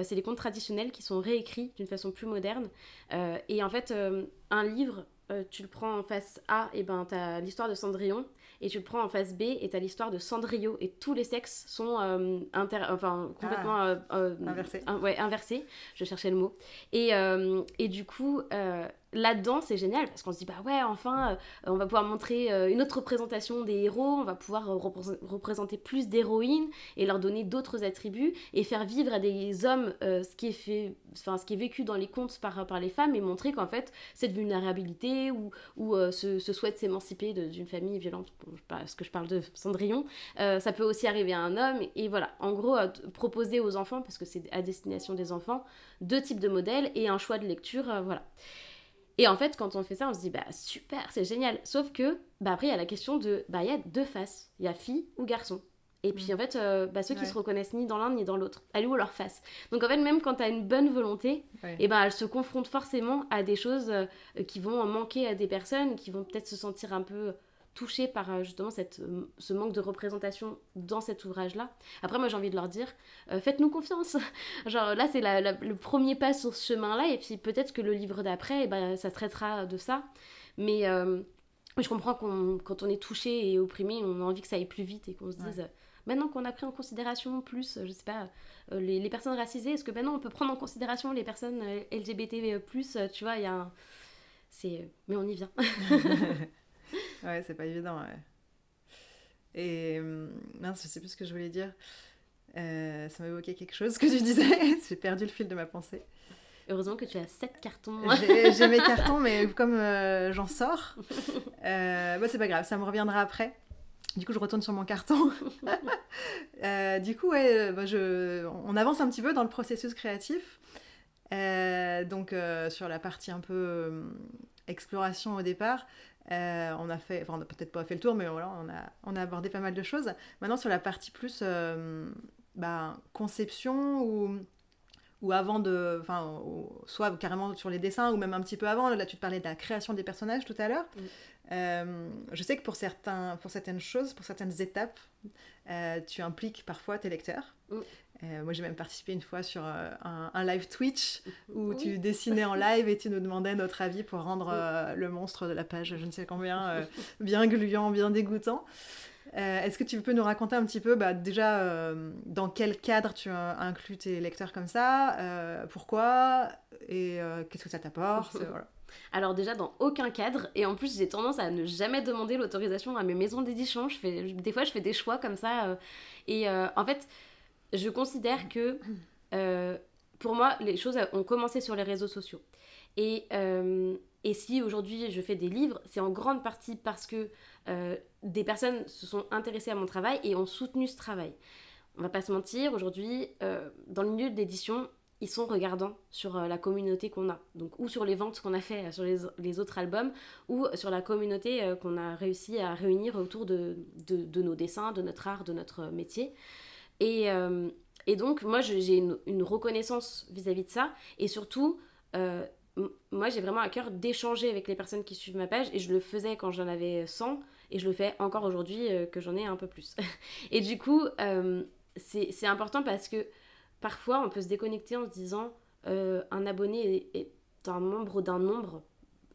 [SPEAKER 2] euh, c'est les contes traditionnels qui sont réécrits d'une façon plus moderne. Euh, et en fait, euh, un livre, tu le prends en face A, et ben t'as l'histoire de Cendrillon, et tu le prends en face B, et t'as l'histoire de Cendrillon, et tous les sexes sont enfin, complètement
[SPEAKER 1] ah. inversés.
[SPEAKER 2] ouais, inversés, je cherchais le mot. Et, et du coup, là-dedans, c'est génial parce qu'on se dit, bah ouais, enfin, euh, on va pouvoir montrer euh, une autre représentation des héros, on va pouvoir euh, représenter plus d'héroïnes et leur donner d'autres attributs et faire vivre à des hommes ce, qui est fait, enfin, ce qui est vécu dans les contes par, par les femmes et montrer qu'en fait, cette vulnérabilité ou, ou ce, souhait de s'émanciper d'une famille violente, parce que je parle de Cendrillon, ça peut aussi arriver à un homme. Et, et voilà, en gros, proposer aux enfants, parce que c'est à destination des enfants, deux types de modèles et un choix de lecture, voilà. Et en fait, quand on fait ça, on se dit, bah super, c'est génial. Sauf que, bah après, il y a la question de, bah il y a deux faces. Il y a fille ou garçon. Et puis mm. en fait, euh, bah, ceux qui se reconnaissent ni dans l'un ni dans l'autre, elle est où leur face? Donc en fait, même quand tu as une bonne volonté, et eh ben, elle se confronte forcément à des choses euh, qui vont manquer à des personnes, qui vont peut-être se sentir un peu touchés par euh, justement cette, euh, ce manque de représentation dans cet ouvrage-là. Après, moi, j'ai envie de leur dire, euh, faites-nous confiance. Genre, là, c'est le premier pas sur ce chemin-là, et puis peut-être que le livre d'après, eh ben, ça traitera de ça. Mais je comprends qu'on, quand on est touché et opprimé, on a envie que ça aille plus vite et qu'on se dise... Maintenant qu'on a pris en considération plus, je sais pas, les, les, personnes racisées, est-ce que maintenant on peut prendre en considération les personnes LGBT+, tu vois, il y a un... C'est... Mais on y vient.
[SPEAKER 1] ouais, c'est pas évident, ouais. Et hum, mince, je sais plus ce que je voulais dire. Euh, ça m'évoquait quelque chose que tu disais. J'ai perdu le fil de ma pensée.
[SPEAKER 2] Heureusement que tu as 7 cartons.
[SPEAKER 1] J'ai mes cartons, mais comme euh, j'en sors, euh, bah, c'est pas grave, ça me reviendra après. Du coup, je retourne sur mon carton. Euh, du coup, ouais, bah, je... on avance un petit peu dans le processus créatif. donc, sur la partie un peu exploration au départ, on a fait, enfin, on n'a peut-être pas fait le tour, mais voilà, on a, on a abordé pas mal de choses. Maintenant, sur la partie plus bah, conception ou ou avant de, enfin, soit carrément sur les dessins, ou même un petit peu avant. Là, tu te parlais de la création des personnages tout à l'heure. Euh, je sais que pour, certains, pour certaines choses, pour certaines étapes, euh, tu impliques parfois tes lecteurs. Euh, moi, j'ai même participé une fois sur un, live Twitch où tu dessinais en live et tu nous demandais notre avis pour rendre le monstre de la page, je ne sais combien, bien gluant, bien dégoûtant. Euh, est-ce que tu peux nous raconter un petit peu bah, déjà euh, dans quel cadre tu inclus tes lecteurs comme ça, euh, pourquoi et qu'est-ce que ça t'apporte
[SPEAKER 2] Alors déjà dans aucun cadre et en plus j'ai tendance à ne jamais demander l'autorisation à mes maisons d'édition. Des fois je fais des choix comme ça et en fait je considère que pour moi les choses ont commencé sur les réseaux sociaux et et si aujourd'hui je fais des livres, c'est en grande partie parce que euh, des personnes se sont intéressées à mon travail et ont soutenu ce travail. On va pas se mentir, aujourd'hui, euh, dans le milieu de l'édition, ils sont regardants sur euh, la communauté qu'on a. Donc, ou sur les ventes qu'on a fait sur les, autres albums, ou sur la communauté qu'on a réussi à réunir autour de, nos dessins, de notre art, de notre métier. Et, et donc, moi, j'ai une, reconnaissance vis-à-vis de ça. Et surtout, moi j'ai vraiment à cœur d'échanger avec les personnes qui suivent ma page et je le faisais quand j'en avais 100 et je le fais encore aujourd'hui euh, que j'en ai un peu plus. et du coup, euh, c'est important parce que parfois on peut se déconnecter en se disant euh, un abonné est un membre d'un nombre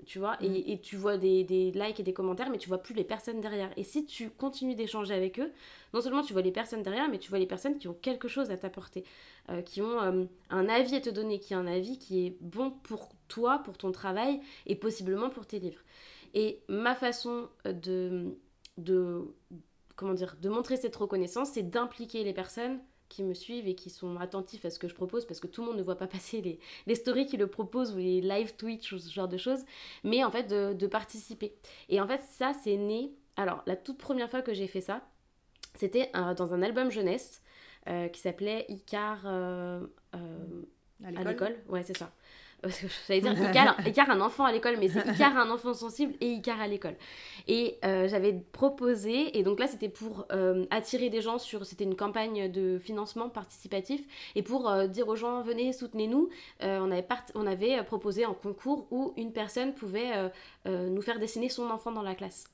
[SPEAKER 2] tu vois, mm. et, tu vois des, des, likes et des commentaires, mais tu vois plus les personnes derrière. Et si tu continues d'échanger avec eux, non seulement tu vois les personnes derrière, mais tu vois les personnes qui ont quelque chose à t'apporter, euh, qui ont euh, un avis à te donner, qui a un avis qui est bon pour toi, pour ton travail, et possiblement pour tes livres. Et ma façon de, de comment dire, de montrer cette reconnaissance, c'est d'impliquer les personnes qui me suivent et qui sont attentifs à ce que je propose parce que tout le monde ne voit pas passer les, les stories qui le proposent ou les live Twitch ou ce genre de choses, mais en fait de, de participer. Et en fait, ça, c'est né. Alors, la toute première fois que j'ai fait ça, c'était dans un album jeunesse euh, qui s'appelait Icar euh, euh, à l'école. Ouais, c'est ça. J'allais dire Icar, un enfant à l'école, mais c'est Icar un enfant sensible et Icar à l'école. Et euh, j'avais proposé, et donc là c'était pour euh, attirer des gens sur, c'était une campagne de financement participatif, et pour euh, dire aux gens venez, soutenez-nous, on, avait on avait proposé un concours où une personne pouvait nous faire dessiner son enfant dans la classe.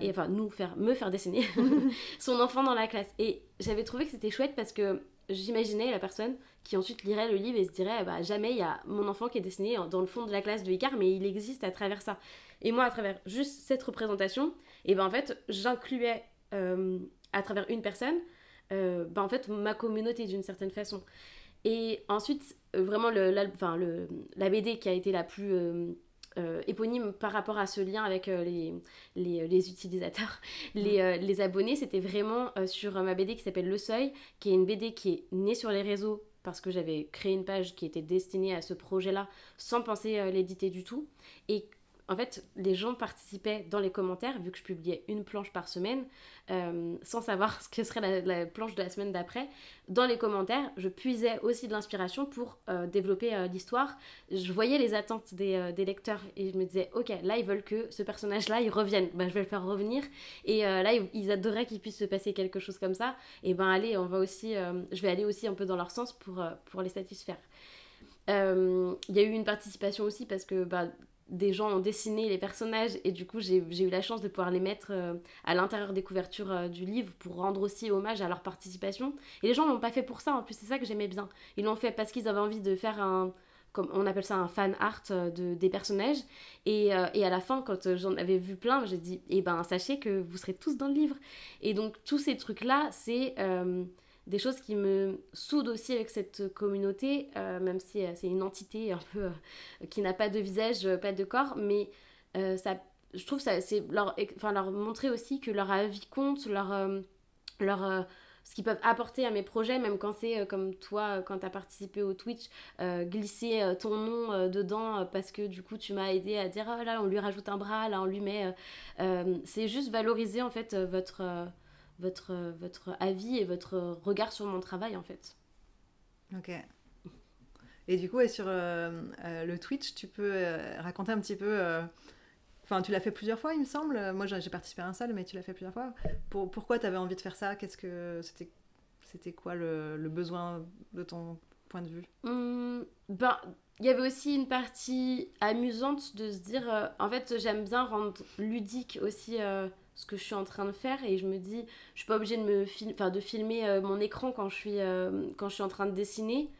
[SPEAKER 2] Et enfin, nous faire, me faire dessiner son enfant dans la classe. Et j'avais trouvé que c'était chouette parce que j'imaginais la personne qui ensuite lirait le livre et se dirait bah, jamais il y a mon enfant qui est dessiné dans le fond de la classe de Icar, mais il existe à travers ça. Et moi, à travers juste cette représentation, et ben en fait, j'incluais euh, à travers une personne, euh, ben, en fait, ma communauté d'une certaine façon. Et ensuite, euh, vraiment, le, la, le, la BD qui a été la plus éponyme par rapport à ce lien avec les, les, les, utilisateurs, les, mm. les abonnés, c'était vraiment sur ma BD qui s'appelle Le Seuil, qui est une BD qui est née sur les réseaux parce que j'avais créé une page qui était destinée à ce projet-là sans penser à l'éditer du tout. En fait, les gens participaient dans les commentaires, vu que je publiais une planche par semaine, euh, sans savoir ce que serait la, planche de la semaine d'après. Dans les commentaires, je puisais aussi de l'inspiration pour euh, développer euh, l'histoire. Je voyais les attentes des, lecteurs et je me disais, ok, là ils veulent que ce personnage-là, il revienne. Ben, je vais le faire revenir. Et là, ils, adoraient qu'il puisse se passer quelque chose comme ça. Et ben allez, on va aussi, je vais aller aussi un peu dans leur sens pour, pour les satisfaire. Il y a eu une participation aussi parce que bah, des gens ont dessiné les personnages et du coup j'ai eu la chance de pouvoir les mettre euh, à l'intérieur des couvertures euh, du livre pour rendre aussi hommage à leur participation. Et les gens l'ont pas fait pour ça, en plus c'est ça que j'aimais bien. Ils l'ont fait parce qu'ils avaient envie de faire un, comme on appelle ça un fan art euh, de, des personnages. Et, et à la fin, quand j'en avais vu plein, j'ai dit, eh ben sachez que vous serez tous dans le livre. Et donc tous ces trucs-là, c'est des choses qui me soudent aussi avec cette communauté, euh, même si euh, c'est une entité un peu euh, qui n'a pas de visage, pas de corps, mais ça, je trouve ça, c'est leur, enfin, leur montrer aussi que leur avis compte, leur, leur, ce qu'ils peuvent apporter à mes projets, même quand c'est comme toi, quand tu as participé au Twitch, glisser ton nom dedans parce que du coup tu m'as aidé à dire oh là on lui rajoute un bras, là on lui met. c'est juste valoriser en fait votre votre, votre avis et votre regard sur mon travail en fait.
[SPEAKER 1] Ok. Et du coup, et sur euh, euh, le Twitch, tu peux euh, raconter un petit peu Enfin, tu l'as fait plusieurs fois, il me semble. Moi, j'ai participé à un seul, mais tu l'as fait plusieurs fois. Pour, pourquoi tu avais envie de faire ça? Qu'est-ce que c'était C'était quoi le, le, besoin de ton point de vue?
[SPEAKER 2] Mmh, Ben, il y avait aussi une partie amusante de se dire, en fait, j'aime bien rendre ludique aussi ce que je suis en train de faire et je me dis, je suis pas obligée de me enfin de filmer euh, mon écran quand je suis quand je suis en train de dessiner.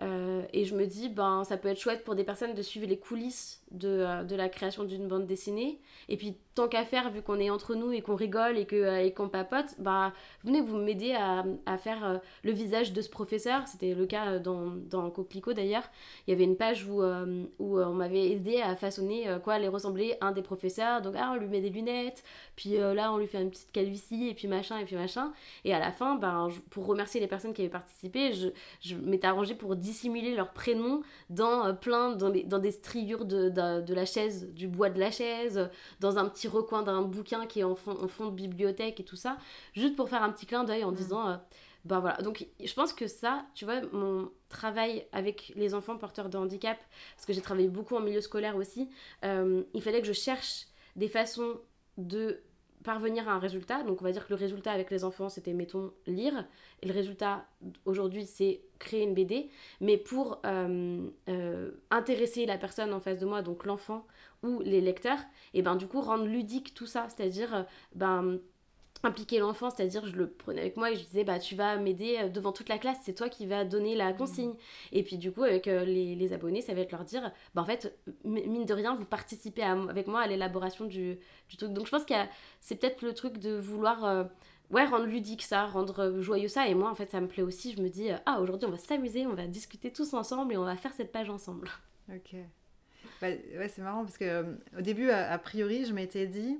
[SPEAKER 2] et je me dis, ben, ça peut être chouette pour des personnes de suivre les coulisses de, de la création d'une bande dessinée. Et puis, tant qu'à faire, vu qu'on est entre nous et qu'on rigole et qu'on euh, et qu'on papote, bah, venez vous m'aider à, à, faire euh, le visage de ce professeur. C'était le cas euh, dans, dans Coquelicot d'ailleurs. Il y avait une page où, où on m'avait aidé à façonner quoi aller ressembler un des professeurs. Donc, ah, on lui met des lunettes, puis là, on lui fait une petite calvitie, et puis machin, et puis machin. Et à la fin, ben, pour remercier les personnes qui avaient participé, je, je m'étais arrangée pour dissimuler leur prénom dans plein, dans, dans des striures de, de la chaise, du bois de la chaise, dans un petit recoin d'un bouquin qui est en fond, en fond de bibliothèque et tout ça, juste pour faire un petit clin d'œil en disant, euh, ben voilà. Donc je pense que ça, tu vois, mon travail avec les enfants porteurs de handicap, parce que j'ai travaillé beaucoup en milieu scolaire aussi, euh, il fallait que je cherche des façons de parvenir à un résultat. Donc on va dire que le résultat avec les enfants, c'était, mettons, lire. Et le résultat aujourd'hui, c'est créer une BD. Mais pour euh, intéresser la personne en face de moi, donc l'enfant, ou les lecteurs, et ben du coup rendre ludique tout ça, c'est-à-dire euh, ben impliquer l'enfant, c'est-à-dire je le prenais avec moi et je disais bah tu vas m'aider euh, devant toute la classe, c'est toi qui vas donner la mmh. consigne. Et puis du coup avec euh, les, abonnés, ça va être leur dire bah en fait mine de rien vous participez avec moi à l'élaboration du, truc. Donc je pense que c'est peut-être le truc de vouloir ouais rendre ludique ça, rendre joyeux ça et moi en fait ça me plaît aussi, je me dis ah aujourd'hui on va s'amuser, on va discuter tous ensemble et on va faire cette page ensemble.
[SPEAKER 1] OK. Bah, ouais, c'est marrant parce que euh, au début, a, priori, je m'étais dit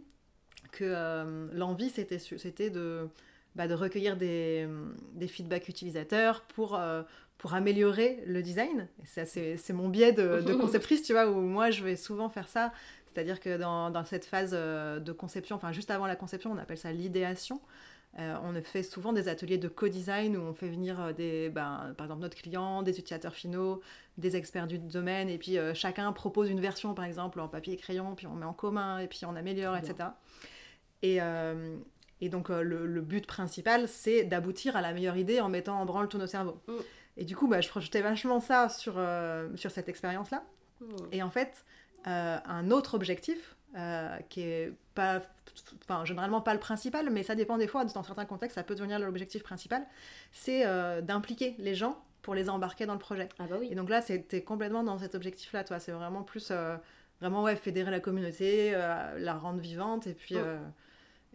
[SPEAKER 1] que euh, l'envie, c'était, c'était de, bah, de recueillir des, des, feedbacks utilisateurs pour, euh, pour améliorer le design. c'est, c'est mon biais de, de, conceptrice, tu vois, où moi, je vais souvent faire ça. C'est-à-dire que dans, dans cette phase de conception, enfin juste avant la conception, on appelle ça l'idéation. Euh, on fait souvent des ateliers de co-design où on fait venir euh, des, ben, par exemple notre client, des utilisateurs finaux, des experts du domaine, et puis euh, chacun propose une version, par exemple, en papier et crayon, puis on met en commun, et puis on améliore, etc. Et, et donc le, but principal, c'est d'aboutir à la meilleure idée en mettant en branle tous nos cerveaux. Mm. Et du coup, bah, je projetais vachement ça sur, sur cette expérience-là. Mm. Et en fait, un autre objectif, qui est pas enfin généralement pas le principal, mais ça dépend des fois, dans certains contextes, ça peut devenir l'objectif principal, c'est euh, d'impliquer les gens pour les embarquer dans le projet.
[SPEAKER 2] Ah bah oui.
[SPEAKER 1] Et donc là, c'était complètement dans cet objectif-là, toi. C'est vraiment plus, euh, vraiment, ouais, fédérer la communauté, euh, la rendre vivante, et puis...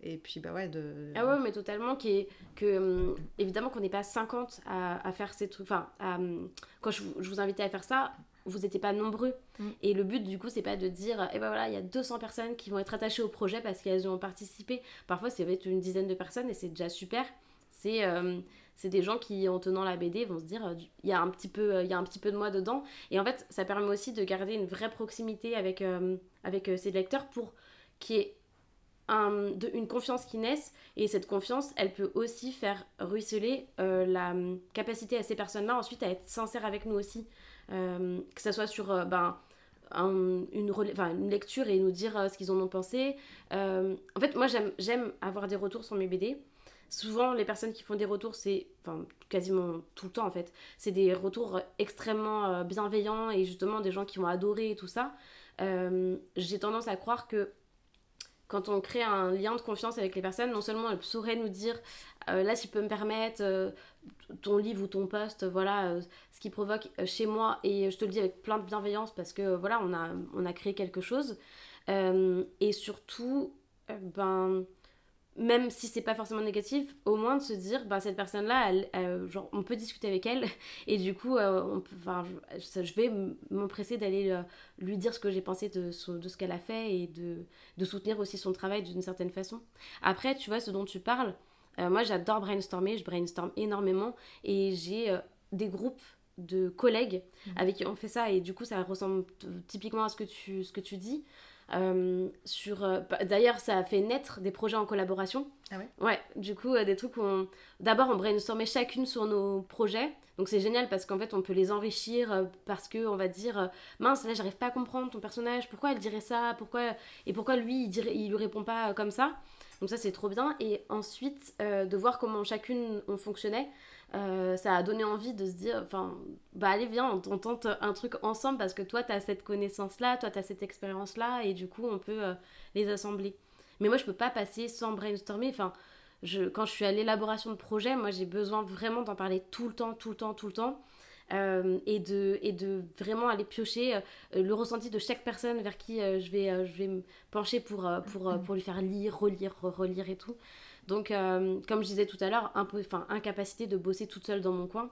[SPEAKER 1] Et puis, bah ouais, de...
[SPEAKER 2] Ah ouais, mais totalement, qui que, hum, évidemment qu'on n'est pas 50 à, à, faire ces trucs. Enfin, hum, quand je, je, vous invitais à faire ça, vous n'étiez pas nombreux. Mm. Et le but, du coup, c'est pas de dire, eh ben voilà, il y a 200 personnes qui vont être attachées au projet parce qu'elles ont participé. Parfois, ça va être une dizaine de personnes et c'est déjà super. C'est euh, c'est des gens qui, en tenant la BD, vont se dire, euh, il y, a un petit peu, euh, il y a un petit peu de moi dedans. Et en fait, ça permet aussi de garder une vraie proximité avec, avec ces lecteurs pour qu'il y ait une confiance qui naisse. Et cette confiance, elle peut aussi faire ruisseler la capacité à ces personnes-là ensuite à être sincères avec nous aussi. Euh, que ce soit sur euh, ben, une, lecture et nous dire euh, ce qu'ils en ont pensé. en fait, moi, j'aime avoir des retours sur mes BD. Souvent, les personnes qui font des retours, c'est, quasiment tout le temps en fait, c'est des retours extrêmement bienveillants et justement des gens qui vont adorer et tout ça. J'ai tendance à croire que quand on crée un lien de confiance avec les personnes, non seulement elles sauraient nous dire, là, si tu peux me permettre, ton livre ou ton poste, voilà, euh, ce qui provoque euh, chez moi, et je te le dis avec plein de bienveillance parce que voilà, on a, on a créé quelque chose. Euh, et surtout, ben, même si c'est pas forcément négatif, au moins de se dire, ben, cette personne-là, genre, on peut discuter avec elle, et du coup, on je, je, vais m'empresser d'aller lui dire ce que j'ai pensé de, de ce qu'elle a fait et de, de soutenir aussi son travail d'une certaine façon. Après, tu vois, ce dont tu parles, euh, moi, j'adore brainstormer, je brainstorm énormément et j'ai euh, des groupes de collègues mmh. avec qui on fait ça et du coup ça ressemble typiquement à ce que tu, ce que tu dis. Euh, sur euh, d'ailleurs ça a fait naître des projets en collaboration.
[SPEAKER 1] Ah ouais?
[SPEAKER 2] Ouais du coup des trucs où on... d'abord on brainstormait chacune sur nos projets. Donc c'est génial parce qu'en fait on peut les enrichir parce que on va dire mince là j'arrive pas à comprendre ton personnage pourquoi elle dirait ça pourquoi et pourquoi lui il dirait il lui répond pas comme ça? Donc ça c'est trop bien. Et ensuite de voir comment chacune on fonctionnait, euh, ça a donné envie de se dire, enfin, bah allez viens, on, tente un truc ensemble parce que toi tu as cette connaissance-là, toi tu as cette expérience-là et du coup on peut euh, les assembler. Mais moi je peux pas passer sans brainstormer, enfin, je, quand je suis à l'élaboration de projet, moi j'ai besoin vraiment d'en parler tout le temps, tout le temps, tout le temps. Euh, et, de, et de vraiment aller piocher le ressenti de chaque personne vers qui je, vais, je vais me pencher pour, pour, pour lui faire lire, relire, relire et tout. Donc, comme je disais tout à l'heure, incapacité de bosser toute seule dans mon coin.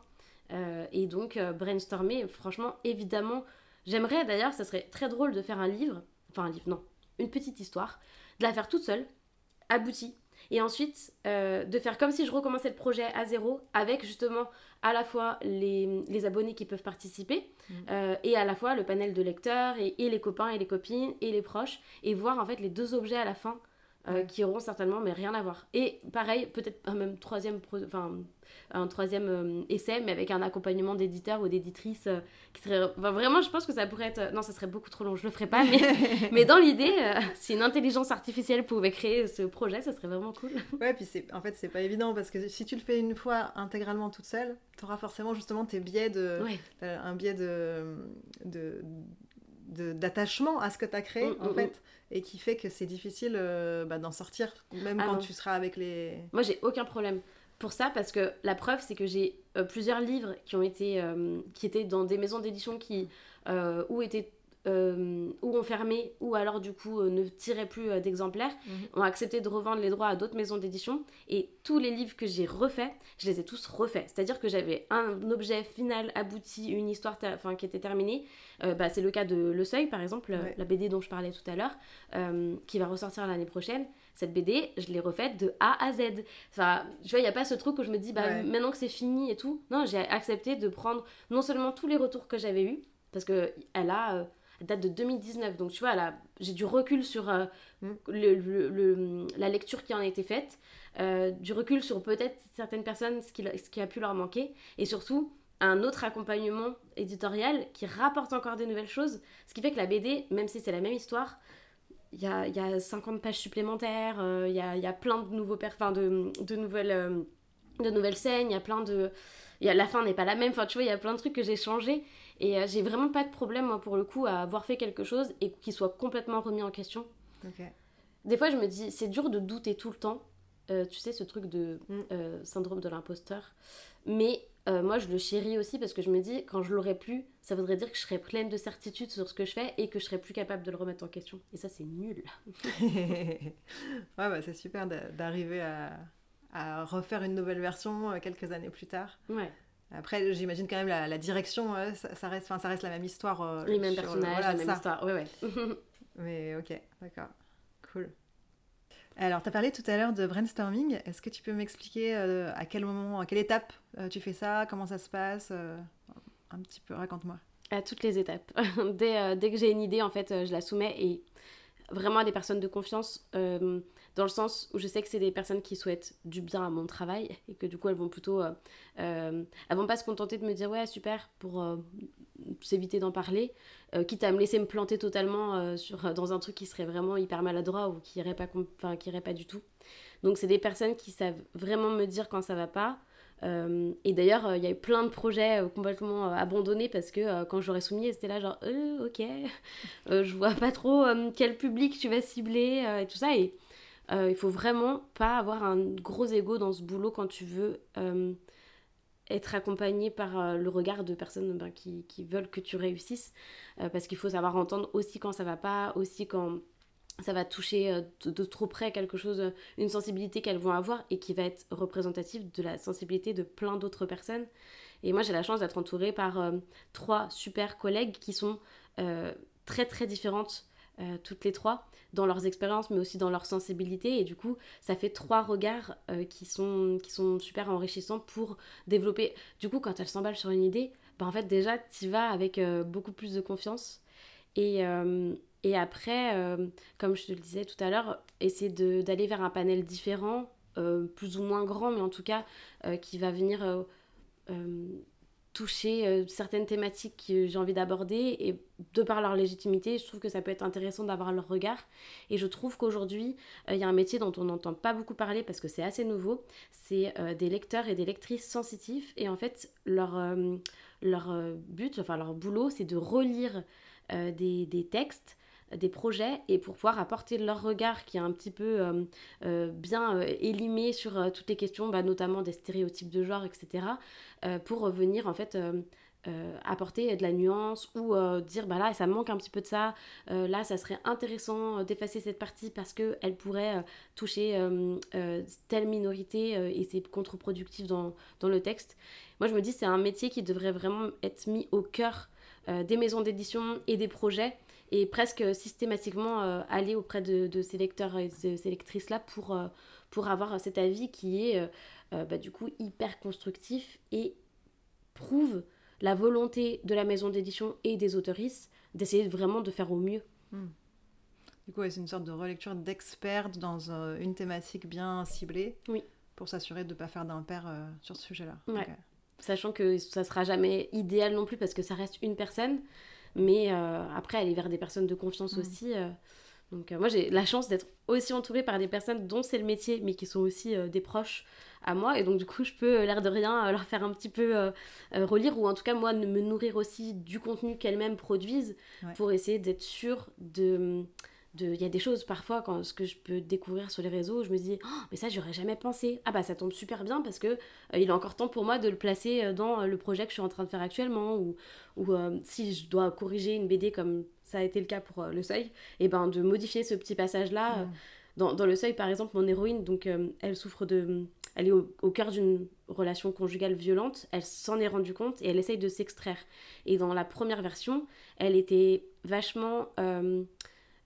[SPEAKER 2] et donc, brainstormer, franchement, évidemment, j'aimerais d'ailleurs, ça serait très drôle de faire un livre, enfin un livre, non, une petite histoire, de la faire toute seule, aboutie, et ensuite de faire comme si je recommençais le projet à zéro avec justement à la fois les, les abonnés qui peuvent participer mm. euh, et à la fois le panel de lecteurs et, et, les copains et les copines et les proches et voir en fait les deux objets à la fin euh, qui auront certainement mais rien à voir. Et pareil, peut-être un même troisième, enfin un troisième euh, essai, mais avec un accompagnement d'éditeurs ou d'éditrices euh, qui serait vraiment, je pense que ça pourrait être, non, ça serait beaucoup trop long, je le ferai pas, mais, mais dans l'idée, si une intelligence artificielle pouvait créer ce projet, ça serait vraiment cool.
[SPEAKER 1] Ouais, puis c'est, en fait, c'est pas évident parce que si tu le fais une fois intégralement toute seule, tu auras forcément justement tes biais de, un biais de, de d'attachement à ce que tu as créé, mm, en mm, fait, mm. et qui fait que c'est difficile euh, bah, d'en sortir, même ah quand tu seras avec les...
[SPEAKER 2] Moi, j'ai aucun problème pour ça, parce que la preuve, c'est que j'ai euh, plusieurs livres qui ont été... Euh, qui étaient dans des maisons d'édition qui... ou étaient euh, ou ont fermé, ou alors du coup euh, ne tiraient plus euh, d'exemplaires, mhm. ont accepté de revendre les droits à d'autres maisons d'édition. Et tous les livres que j'ai refaits, je les ai tous refaits. C'est-à-dire que j'avais un objet final abouti, une histoire enfin, qui était terminée. bah, c'est le cas de Le Seuil, par exemple, la BD dont je parlais tout à l'heure, qui va ressortir l'année prochaine cette BD, je l'ai refaite de A à Z. Enfin, tu vois, il n'y a pas ce truc où je me dis, bah, maintenant que c'est fini et tout. Non, j'ai accepté de prendre non seulement tous les retours que j'avais eus, parce qu'elle a date de 2019. Donc tu vois, là, j'ai du recul sur euh, mm. le, la lecture qui en a été faite, euh, du recul sur peut-être certaines personnes, ce qui, ce qui a pu leur manquer, et surtout un autre accompagnement éditorial qui rapporte encore des nouvelles choses. Ce qui fait que la BD, même si c'est la même histoire, il y a, y a, 50 pages supplémentaires, euh, il y, a, y, a, plein de, nouveaux de, de, nouvelles, de nouvelles scènes, il y a plein de... Y a, la fin n'est pas la même, enfin tu vois, il y a plein de trucs que j'ai changés et euh, j'ai vraiment pas de problème, moi, pour le coup, à avoir fait quelque chose et qu'il soit complètement remis en question. Des fois, je me dis, c'est dur de douter tout le temps. Euh, tu sais, ce truc de mm. euh, syndrome de l'imposteur. Mais moi, je le chéris aussi parce que je me dis, quand je l'aurais plus, ça voudrait dire que je serais pleine de certitude sur ce que je fais et que je serais plus capable de le remettre en question. Et ça, c'est nul.
[SPEAKER 1] ouais, bah, c'est super d'arriver à, à, refaire une nouvelle version quelques années plus tard.
[SPEAKER 2] Ouais.
[SPEAKER 1] Après, j'imagine quand même la, la direction, ça, reste, ça reste la même histoire.
[SPEAKER 2] Euh, Les mêmes personnages, la même histoire, ouais, ouais.
[SPEAKER 1] Mais ok, d'accord, cool. Alors, tu as parlé tout à l'heure de brainstorming. Est-ce que tu peux m'expliquer euh, à quel moment, à quelle étape euh, tu fais ça, comment ça se passe Un petit peu, raconte-moi.
[SPEAKER 2] À toutes les étapes. dès, dès, que j'ai une idée, en fait, je la soumets et vraiment à des personnes de confiance dans le sens où je sais que c'est des personnes qui souhaitent du bien à mon travail et que du coup elles vont plutôt euh, euh, elles vont pas se contenter de me dire ouais super pour euh, s'éviter d'en parler quitte à me laisser me planter totalement sur dans un truc qui serait vraiment hyper maladroit ou qui irait pas qui irait pas du tout donc c'est des personnes qui savent vraiment me dire quand ça va pas et d'ailleurs, il y a eu plein de projets complètement abandonnés parce que quand j'aurais soumis, c'était là genre, ok, je vois pas trop quel public tu vas cibler et tout ça. Euh, il faut vraiment pas avoir un gros ego dans ce boulot quand tu veux euh, être accompagné par euh, le regard de personnes ben, qui, qui, veulent que tu réussisses. parce qu'il faut savoir entendre aussi quand ça va pas, aussi quand ça va toucher de, trop près quelque chose, une sensibilité qu'elles vont avoir et qui va être représentative de la sensibilité de plein d'autres personnes. Et moi j'ai la chance d'être entourée par trois super collègues qui sont très très différentes toutes les trois dans leurs expériences, mais aussi dans leur sensibilité. Et du coup, ça fait trois regards euh, qui, sont, qui sont super enrichissants pour développer. Du coup, quand elles s'emballent sur une idée, bah, en fait, déjà, tu vas avec beaucoup plus de confiance. Et, et après, comme je te le disais tout à l'heure, essayer d'aller vers un panel différent, plus ou moins grand, mais en tout cas, qui va venir toucher euh, certaines thématiques que j'ai envie d'aborder et de par leur légitimité, je trouve que ça peut être intéressant d'avoir leur regard. Et je trouve qu'aujourd'hui, euh, il y a un métier dont on n'entend pas beaucoup parler parce que c'est assez nouveau, c'est euh, des lecteurs et des lectrices sensitifs. Et en fait, leur, leur but, enfin leur boulot, c'est de relire des, des textes des projets et pour pouvoir apporter leur regard qui est un petit peu euh, euh, bien euh, élimé sur toutes les questions, bah, notamment des stéréotypes de genre, etc., pour venir en fait apporter de la nuance ou dire bah là ça manque un petit peu de ça, là ça serait intéressant d'effacer cette partie parce qu'elle pourrait toucher telle minorité et c'est contre-productif dans, dans le texte. Moi je me dis c'est un métier qui devrait vraiment être mis au cœur des maisons d'édition et des projets et presque systématiquement euh, aller auprès de, ces lecteurs et de ces lectrices-là pour, euh, pour avoir cet avis qui est euh, bah, du coup hyper constructif et prouve la volonté de la maison d'édition et des autoristes d'essayer vraiment de faire au mieux. Hmm.
[SPEAKER 1] Du coup, c'est une sorte de relecture d'experts dans une thématique bien ciblée.
[SPEAKER 2] Oui.
[SPEAKER 1] Pour s'assurer de ne pas faire d'impair sur ce sujet-là.
[SPEAKER 2] Sachant que ça sera jamais idéal non plus parce que ça reste une personne. Mais euh, après, aller vers des personnes de confiance mm. aussi. Euh. donc, euh, moi, j'ai la chance d'être aussi entourée par des personnes dont c'est le métier, mais qui sont aussi des proches à moi. Et donc, du coup, je peux, l'air de rien, leur faire un petit peu relire, ou en tout cas, moi, me nourrir aussi du contenu qu'elles-mêmes produisent pour essayer d'être sûre de il y a des choses parfois quand ce que je peux découvrir sur les réseaux je me dis oh, mais ça j'aurais jamais pensé. Ah bah ça tombe super bien parce que euh, il est encore temps pour moi de le placer euh, dans euh, le projet que je suis en train de faire actuellement ou, ou si je dois corriger une BD comme ça a été le cas pour le seuil et eh ben de modifier ce petit passage là dans, dans, le seuil par exemple mon héroïne donc elle souffre de elle est au, au cœur d'une relation conjugale violente elle s'en est rendue compte et elle essaye de s'extraire. Et dans la première version elle était vachement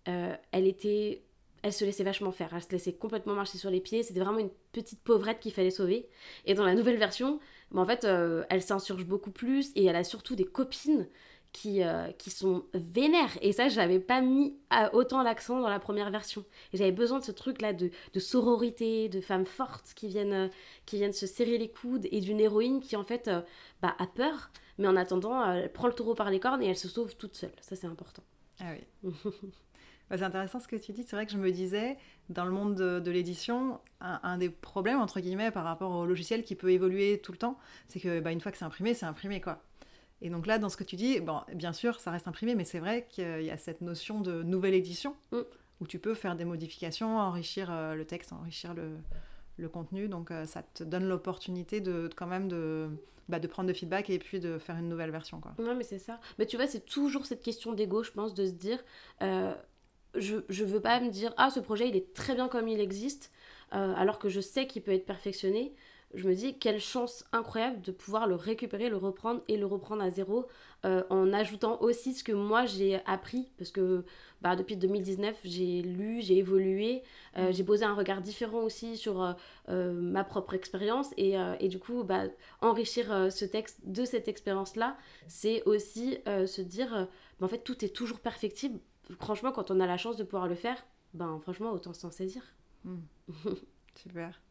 [SPEAKER 2] euh, elle était elle se laissait vachement faire, elle se laissait complètement marcher sur les pieds, c'était vraiment une petite pauvrette qu'il fallait sauver. Et dans la nouvelle version, bah, en fait, euh, elle s'insurge beaucoup plus et elle a surtout des copines qui, euh, qui sont vénères. Et ça, j'avais pas mis autant l'accent dans la première version. Et j'avais besoin de ce truc-là de, de, sororité, de femmes fortes qui viennent, qui viennent se serrer les coudes et d'une héroïne qui, en fait, bah, a peur, mais en attendant, elle prend le taureau par les cornes et elle se sauve toute seule. Ça, c'est important.
[SPEAKER 1] Ah oui. Bah, c'est intéressant ce que tu dis. C'est vrai que je me disais, dans le monde de, l'édition, un, des problèmes, entre guillemets, par rapport au logiciel qui peut évoluer tout le temps, c'est que bah, une fois que c'est imprimé, c'est imprimé, quoi. Et donc là, dans ce que tu dis, bon, bien sûr, ça reste imprimé, mais c'est vrai qu'il y a cette notion de nouvelle édition, mm. où tu peux faire des modifications, enrichir euh, le texte, enrichir le, le contenu. Donc euh, ça te donne l'opportunité de, quand même de, bah, de prendre de feedback et puis de faire une nouvelle version. Quoi.
[SPEAKER 2] Ouais, mais c'est ça. Mais tu vois, c'est toujours cette question d'ego, je pense, de se dire... Euh, je, je veux pas me dire ah ce projet il est très bien comme il existe euh, alors que je sais qu'il peut être perfectionné. Je me dis quelle chance incroyable de pouvoir le récupérer le reprendre et le reprendre à zéro euh, en ajoutant aussi ce que moi j'ai appris. Parce que bah, depuis 2019 j'ai lu j'ai évolué euh, mm. j'ai posé un regard différent aussi sur ma propre expérience. Et, et, du coup bah, enrichir ce texte de cette expérience là c'est aussi se dire bah, en fait tout est toujours perfectible franchement, quand on a la chance de pouvoir le faire, ben franchement, autant s'en saisir. Hmm.
[SPEAKER 1] Super.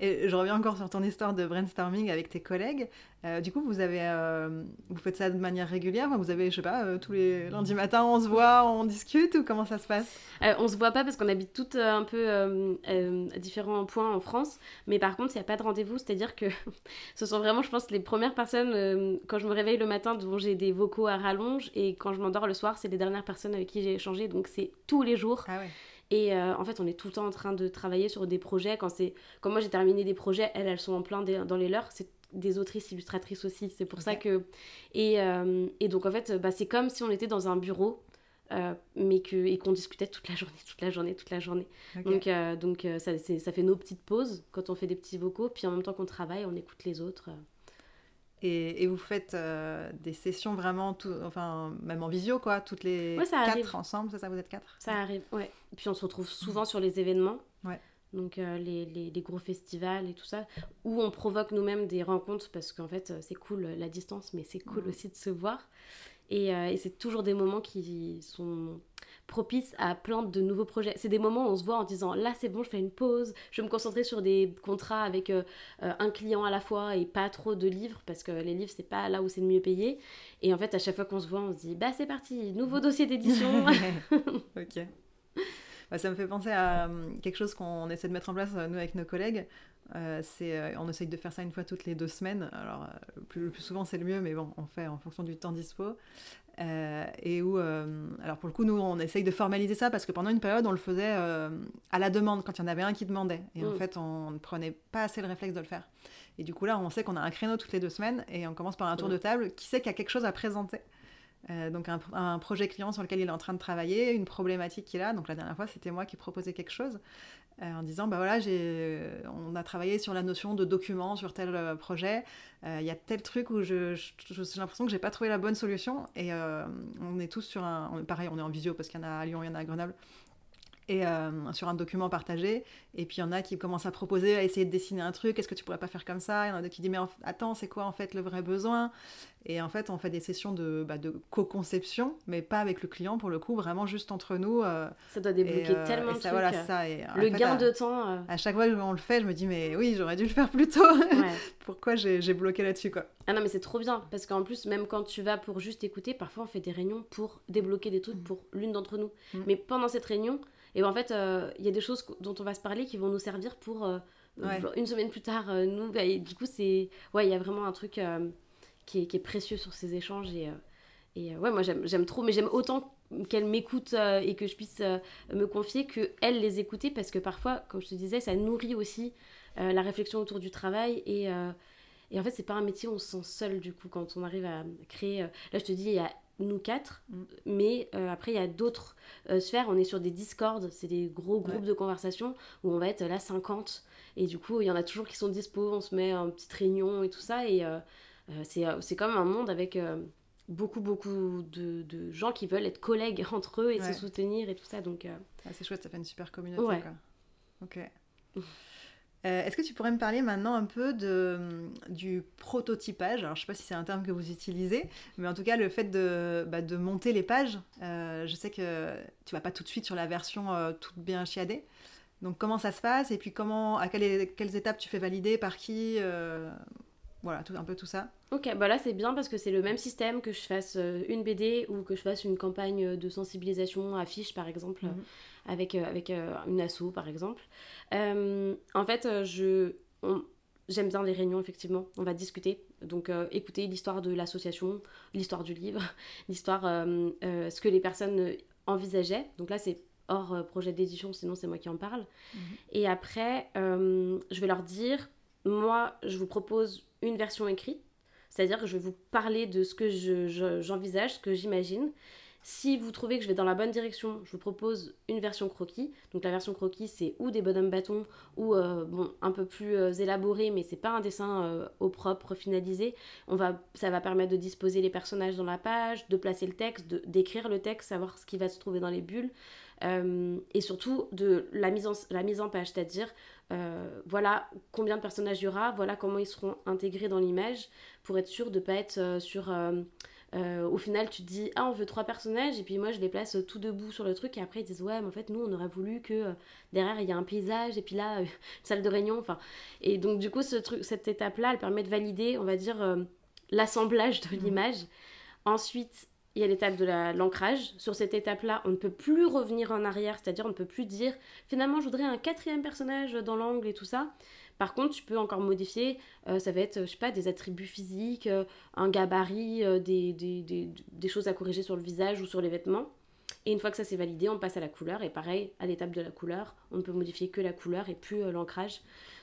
[SPEAKER 1] Et je reviens encore sur ton histoire de brainstorming avec tes collègues. Euh, du coup, vous avez, euh, vous faites ça de manière régulière? Vous avez, je sais pas, euh, tous les lundis matins, on se voit, on discute ou comment ça se passe?
[SPEAKER 2] On se voit pas parce qu'on habite toutes un peu à différents points en France. Mais par contre, il n'y a pas de rendez-vous, c'est-à-dire que ce sont vraiment, je pense, les premières personnes quand je me réveille le matin dont j'ai des vocaux à rallonge et quand je m'endors le soir, c'est les dernières personnes avec qui j'ai échangé. Donc c'est tous les jours.
[SPEAKER 1] Ah ouais.
[SPEAKER 2] Et euh, en fait, on est tout le temps en train de travailler sur des projets. Quand, c'est... Quand moi j'ai terminé des projets, elles, elles sont en plein dans les leurs. C'est des autrices illustratrices aussi. C'est pour ça que. Et, euh, et, donc en fait, bah, c'est comme si on était dans un bureau. Euh, mais que, et qu'on discutait toute la journée, toute la journée, toute la journée. Donc, donc ça, ça, fait nos petites pauses quand on fait des petits vocaux, puis en même temps qu'on travaille, on écoute les autres.
[SPEAKER 1] Et, vous faites euh, des sessions vraiment, tout, enfin, même en visio, quoi, toutes les quatre ensemble, c'est ça, vous êtes quatre
[SPEAKER 2] Ça arrive, ouais. Et puis on se retrouve souvent sur les événements.
[SPEAKER 1] Ouais.
[SPEAKER 2] donc les, les, gros festivals et tout ça, où on provoque nous-mêmes des rencontres parce qu'en fait c'est cool la distance, mais c'est cool aussi de se voir. Et, et c'est toujours des moments qui sont propice à plein de nouveaux projets. C'est des moments où on se voit en disant là c'est bon, je fais une pause, je vais me concentrer sur des contrats avec euh, euh, un client à la fois et pas trop de livres parce que les livres c'est pas là où c'est le mieux payé. Et en fait à chaque fois qu'on se voit on se dit bah c'est parti, nouveau dossier d'édition.
[SPEAKER 1] ok. Bah, ça me fait penser à quelque chose qu'on essaie de mettre en place euh, nous avec nos collègues. C'est, on essaye de faire ça une fois toutes les deux semaines. Alors, le plus souvent, c'est le mieux, mais bon, on fait en fonction du temps dispo. Euh, et où, euh, alors pour le coup, nous, on essaye de formaliser ça parce que pendant une période, on le faisait euh, à la demande, quand il y en avait un qui demandait. Et en mm. fait, on ne prenait pas assez le réflexe de le faire. Et du coup, là, on sait qu'on a un créneau toutes les deux semaines et on commence par un tour de table. Qui sait qu'il y a quelque chose à présenter? Donc un, un, projet client sur lequel il est en train de travailler, une problématique qu'il a. Donc la dernière fois, c'était moi qui proposais quelque chose. Euh, en disant bah voilà j'ai on a travaillé sur la notion de document sur tel euh, projet. Euh, il y a tel truc où j'ai l'impression que j'ai pas trouvé la bonne solution. Et on est tous sur un pareil on est en visio parce qu'il y en a à Lyon il y en a à Grenoble et euh, sur un document partagé. Et puis il y en a qui commencent à proposer, à essayer de dessiner un truc, est-ce que tu pourrais pas faire comme ça? Il y en a d'autres qui disent, mais attends, c'est quoi en fait le vrai besoin? Et en fait, on fait des sessions de, bah, de co-conception, mais pas avec le client pour le coup, vraiment juste entre nous. Euh,
[SPEAKER 2] ça doit débloquer
[SPEAKER 1] euh,
[SPEAKER 2] tellement de
[SPEAKER 1] ça,
[SPEAKER 2] trucs.
[SPEAKER 1] Voilà, ça. Et,
[SPEAKER 2] le gain de temps.
[SPEAKER 1] À chaque fois qu'on le fait, je me dis, mais oui, j'aurais dû le faire plus tôt. Pourquoi j'ai bloqué là-dessus quoi?
[SPEAKER 2] Ah non, mais c'est trop bien, parce qu'en plus, même quand tu vas pour juste écouter, parfois on fait des réunions pour débloquer des trucs mm. pour l'une d'entre nous. Mm. Mais pendant cette réunion, et ben, en fait, euh, il y a des choses dont on va se parler qui vont nous servir pour euh, une semaine plus tard. Euh, nous, bah, du coup, c'est ouais, il y a vraiment un truc qui est, qui, est, précieux sur ces échanges et et ouais, moi j'aime trop, mais j'aime autant qu'elle m'écoute et que je puisse me confier que elle les écouter parce que parfois, comme je te disais, ça nourrit aussi la réflexion autour du travail et et en fait, c'est pas un métier où on se sent seul du coup quand on arrive à créer. Là, je te dis, il y a nous quatre, mm. mais euh, après il y a d'autres euh, sphères, on est sur des discords, c'est des gros groupes de conversation où on va être là 50 et du coup il y en a toujours qui sont dispo, on se met en petite réunion et tout ça et euh, c'est comme un monde avec beaucoup beaucoup de, de, gens qui veulent être collègues entre eux et se soutenir et tout ça donc
[SPEAKER 1] ah, c'est chouette, ça fait une super communauté quoi. Ok. Euh, est-ce que tu pourrais me parler maintenant un peu de, du prototypage? Alors, je ne sais pas si c'est un terme que vous utilisez, mais en tout cas, le fait de, bah, monter les pages. Euh, je sais que tu vas pas tout de suite sur la version euh, toute bien chiadée. Donc, comment ça se passe? Et puis, comment, à quelles, quelles étapes tu fais valider? Par qui Voilà, tout, un peu tout ça.
[SPEAKER 2] Ok, bah là c'est bien parce que c'est le même système que je fasse une BD ou que je fasse une campagne de sensibilisation affiche par exemple. Mhm avec, euh, avec euh, une asso par exemple. Euh, en fait, je, j'aime bien les réunions effectivement, on va discuter. Donc écouter l'histoire de l'association, l'histoire du livre, l'histoire, ce que les personnes envisageaient. Donc là c'est hors projet d'édition, sinon c'est moi qui en parle. Mhm. Et après, je vais leur dire, moi, je vous propose une version écrite, c'est-à-dire que je vais vous parler de ce que j'envisage, ce que j'imagine. Si vous trouvez que je vais dans la bonne direction, je vous propose une version croquis. Donc la version croquis, c'est ou des bonhommes bâtons ou euh, un peu plus euh, élaboré, mais c'est pas un dessin euh, au propre, finalisé. On va, ça va permettre de disposer les personnages dans la page, de placer le texte, d'écrire le texte, savoir ce qui va se trouver dans les bulles. et surtout de la mise en, la mise en page, c'est-à-dire voilà combien de personnages il y aura, voilà comment ils seront intégrés dans l'image, pour être sûr de ne pas être sur euh, au final, tu te dis, ah, on veut trois personnages, et puis moi, je les place tout debout sur le truc, et après, ils disent, ouais, mais en fait, nous, on aurait voulu que euh, derrière, il y a un paysage, et puis là, une salle de réunion, enfin. Et donc, du coup, ce truc, cette étape-là, elle permet de valider, on va dire, euh, l'assemblage de mmh. l'image. Ensuite, il y a l'étape de l'ancrage. Sur cette étape-là, on ne peut plus revenir en arrière, c'est-à-dire on ne peut plus dire finalement je voudrais un quatrième personnage dans l'angle et tout ça. Par contre, tu peux encore modifier, euh, ça va être, je sais pas, des attributs physiques, euh, un gabarit, euh, des, choses à corriger sur le visage ou sur les vêtements. Et une fois que ça c'est validé, on passe à la couleur. Et pareil, à l'étape de la couleur, on ne peut modifier que la couleur et plus l'ancrage.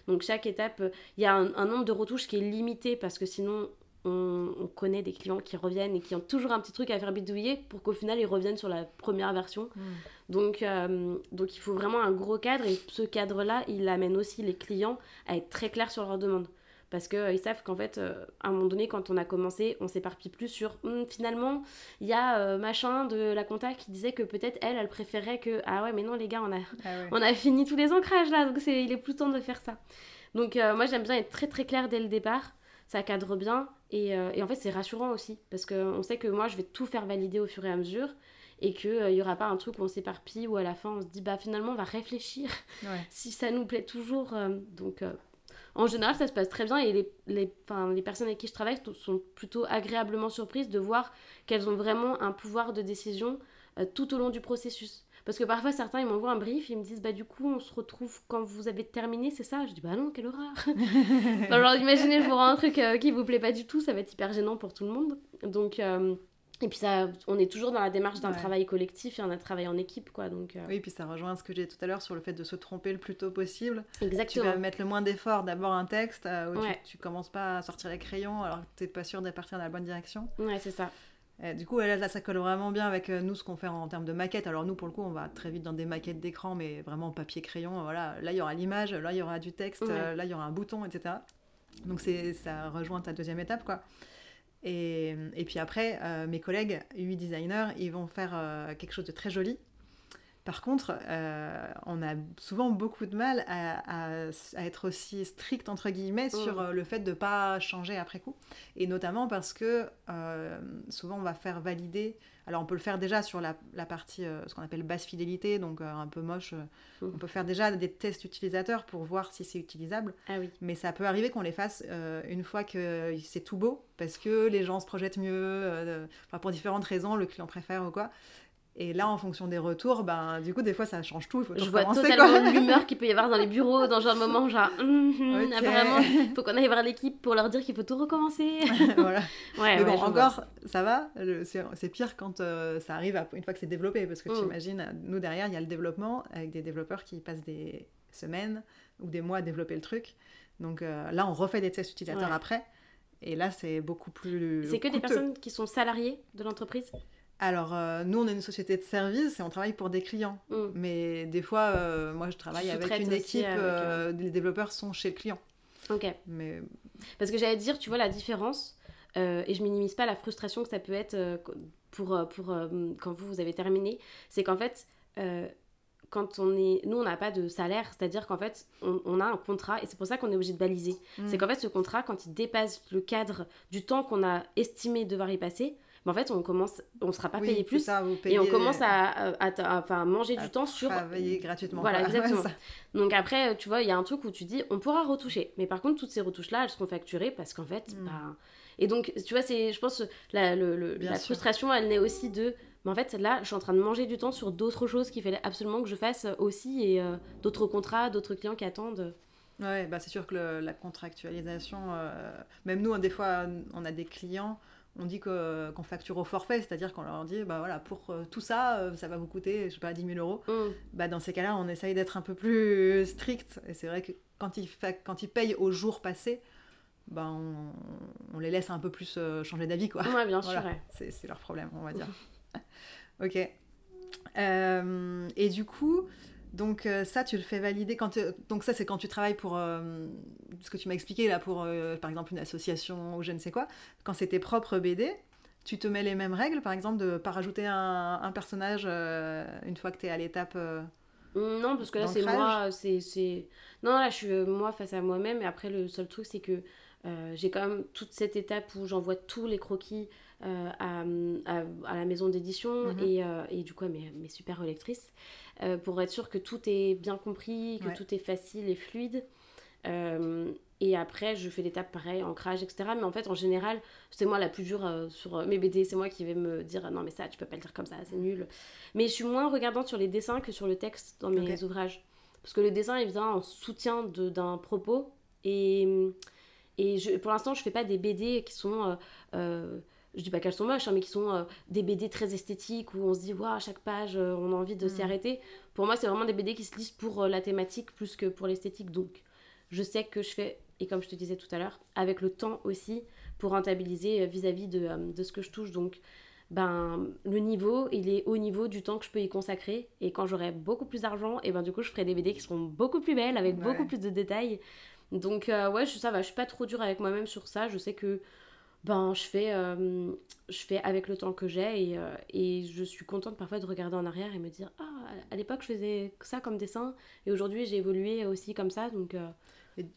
[SPEAKER 2] Donc chaque étape, il y a un, nombre de retouches qui est limité parce que sinon on, connaît des clients qui reviennent et qui ont toujours un petit truc à faire bidouiller pour qu'au final ils reviennent sur la première version. Hmm. Donc, euh, donc il faut vraiment un gros cadre et ce cadre-là, il amène aussi les clients à être très clairs sur leurs demandes. Parce qu'ils savent qu'en fait, à un moment donné, quand on a commencé, on s'éparpille plus sur hum, finalement, il y a machin de la compta qui disait que peut-être elle, elle préférait que ah ouais, mais non, les gars, on a, ah on a fini tous les ancrages là, donc c'est, il est plus temps de faire ça. Donc moi, j'aime bien être très très clair dès le départ, ça cadre bien et, et en fait, c'est rassurant aussi parce qu'on sait que moi, je vais tout faire valider au fur et à mesure et qu'il n'y euh, aura pas un truc où on s'éparpille ou à la fin on se dit bah finalement on va réfléchir si ça nous plaît toujours. Euh, donc euh, en général ça se passe très bien et les, les, les personnes avec qui je travaille sont plutôt agréablement surprises de voir qu'elles ont vraiment un pouvoir de décision tout au long du processus. Parce que parfois certains ils m'envoient un brief, ils me disent bah du coup on se retrouve quand vous avez terminé, c'est ça? Je dis bah non, quelle horreur Alors imaginez je vous rends un truc qui vous plaît pas du tout, ça va être hyper gênant pour tout le monde. Donc et puis ça, on est toujours dans la démarche d'un travail collectif et un travail en équipe, quoi. Donc,
[SPEAKER 1] euh. Oui, puis ça rejoint ce que j'ai dit tout à l'heure sur le fait de se tromper le plus tôt possible.
[SPEAKER 2] Exactement.
[SPEAKER 1] Tu vas mettre le moins d'efforts, d'abord un texte euh, où tu, commences pas à sortir les crayons alors que tu n'es pas sûr de partir dans la bonne direction.
[SPEAKER 2] Ouais, c'est ça.
[SPEAKER 1] Du coup, là, ça colle vraiment bien avec euh, nous, ce qu'on fait en, termes de maquettes. Alors nous, pour le coup, on va très vite dans des maquettes d'écran, mais vraiment papier-crayon. Voilà, là, il y aura l'image, là, il y aura du texte, là, il y aura un bouton, etc. Donc ça rejoint ta deuxième étape, quoi. Et, et puis après, euh, mes collègues UI designers, ils vont faire euh, quelque chose de très joli. Par contre, euh, on a souvent beaucoup de mal à, à, être aussi strict, entre guillemets, mm. sur le fait de ne pas changer après coup. Et notamment parce que souvent, on va faire valider alors on peut le faire déjà sur la, partie, euh, ce qu'on appelle basse fidélité, donc euh, un peu moche. Euh, mmh. On peut faire déjà des tests utilisateurs pour voir si c'est utilisable.
[SPEAKER 2] Ah oui.
[SPEAKER 1] Mais ça peut arriver qu'on les fasse une fois que c'est tout beau, parce que les gens se projettent mieux, pour différentes raisons, le client préfère ou quoi. Et là, en fonction des retours, ben, du coup, des fois, ça change tout. Il faut
[SPEAKER 2] Je vois totalement l'humeur qu'il peut y avoir dans les bureaux, dans genre de moment, genre, hum, hum, vraiment, il faut qu'on aille voir l'équipe pour leur dire qu'il faut tout recommencer.
[SPEAKER 1] voilà. Ouais, Mais bon, encore, ça va. C'est pire quand euh, ça arrive une fois que c'est développé. Parce que tu mm. imagines, nous, derrière, il y a le développement avec des développeurs qui passent des semaines ou des mois à développer le truc. Donc euh, là, on refait des tests utilisateurs après. Et là, c'est beaucoup plus.
[SPEAKER 2] C'est que des personnes qui sont salariées de l'entreprise?
[SPEAKER 1] Alors, euh, nous, on est une société de service et on travaille pour des clients. Mm. Mais des fois, euh, moi, je travaille avec une équipe, euh, les développeurs sont chez le client.
[SPEAKER 2] Ok. Mais... Parce que j'allais dire, tu vois, la différence, et je minimise pas la frustration que ça peut être pour, pour quand vous, vous avez terminé, c'est qu'en fait, quand on est. Nous, on n'a pas de salaire, c'est-à-dire qu'en fait, on, a un contrat et c'est pour ça qu'on est obligé de baliser. Mm. C'est qu'en fait, ce contrat, quand il dépasse le cadre du temps qu'on a estimé devoir y passer, mais en fait, on commence, on sera pas payé plus et on commence à, à, manger du temps sur
[SPEAKER 1] travailler gratuitement.
[SPEAKER 2] Voilà, exactement. Donc après, tu vois, il y a un truc où tu dis, on pourra retoucher, mais par contre, toutes ces retouches là, elles seront facturées parce qu'en fait, mm. bah... et donc, tu vois, c'est, je pense, la, le, la frustration, elle naît aussi de mais en fait, là, je suis en train de manger du temps sur d'autres choses qu'il fallait absolument que je fasse aussi et euh, d'autres contrats, d'autres clients qui attendent.
[SPEAKER 1] Ouais, bah c'est sûr que la contractualisation, euh, même nous, hein, des fois, on a des clients on dit qu'on facture au forfait, c'est-à-dire qu'on leur dit, bah voilà, pour euh, tout ça, euh, ça va vous coûter, je sais pas, 10 000 euros. Mm. Bah, dans ces cas-là, on essaye d'être un peu plus strict. Et c'est vrai que quand ils, quand ils payent au jour passé, bah, on, les laisse un peu plus euh, changer d'avis, quoi.
[SPEAKER 2] Ouais, bien sûr.
[SPEAKER 1] C'est leur problème, on va dire. ok. et du coup, donc euh, ça, tu le fais valider quand donc ça c'est quand tu travailles pour euh, ce que tu m'as expliqué là pour euh, par exemple une association ou je ne sais quoi. Quand c'est tes propres BD, tu te mets les mêmes règles par exemple de pas rajouter un, personnage une fois que tu es à l'étape
[SPEAKER 2] non parce que là c'est moi c'est non là je suis moi face à moi-même et après le seul truc c'est que j'ai quand même toute cette étape où j'envoie tous les croquis à, à, la maison d'édition mhm. et, et, du coup à mes, mes super relectrices. Euh, pour être sûr que tout est bien compris, que tout est facile et fluide. Euh, et après, je fais l'étape pareil, ancrage, etc. Mais en fait, en général, c'est moi la plus dure euh, sur mes BD. C'est moi qui vais me dire non, mais ça, tu peux pas le dire comme ça, c'est nul. Mais je suis moins regardante sur les dessins que sur le texte dans mes ouvrages. Parce que le dessin, il vient en soutien d'un propos. Et, et je, pour l'instant, je fais pas des BD qui sont je dis pas qu'elles sont moches, hein, mais qui sont euh, des BD très esthétiques où on se dit, waouh, à chaque page, euh, on a envie de s'y mm. arrêter. Pour moi, c'est vraiment des BD qui se lisent pour euh, la thématique plus que pour l'esthétique. Donc, je sais que je fais, et comme je te disais tout à l'heure, avec le temps aussi, pour rentabiliser vis-à-vis de, de, ce que je touche. Donc, ben, le niveau, il est au niveau du temps que je peux y consacrer. Et quand j'aurai beaucoup plus d'argent, et ben du coup, je ferai des BD qui seront beaucoup plus belles, avec beaucoup plus de détails. Donc, ouais, je, ça va, je suis pas trop dure avec moi-même sur ça. Je sais que ben, je, fais, euh, je fais avec le temps que j'ai et, euh, et, je suis contente parfois de regarder en arrière et me dire Ah, à l'époque, je faisais ça comme dessin et aujourd'hui, j'ai évolué aussi comme ça. Donc.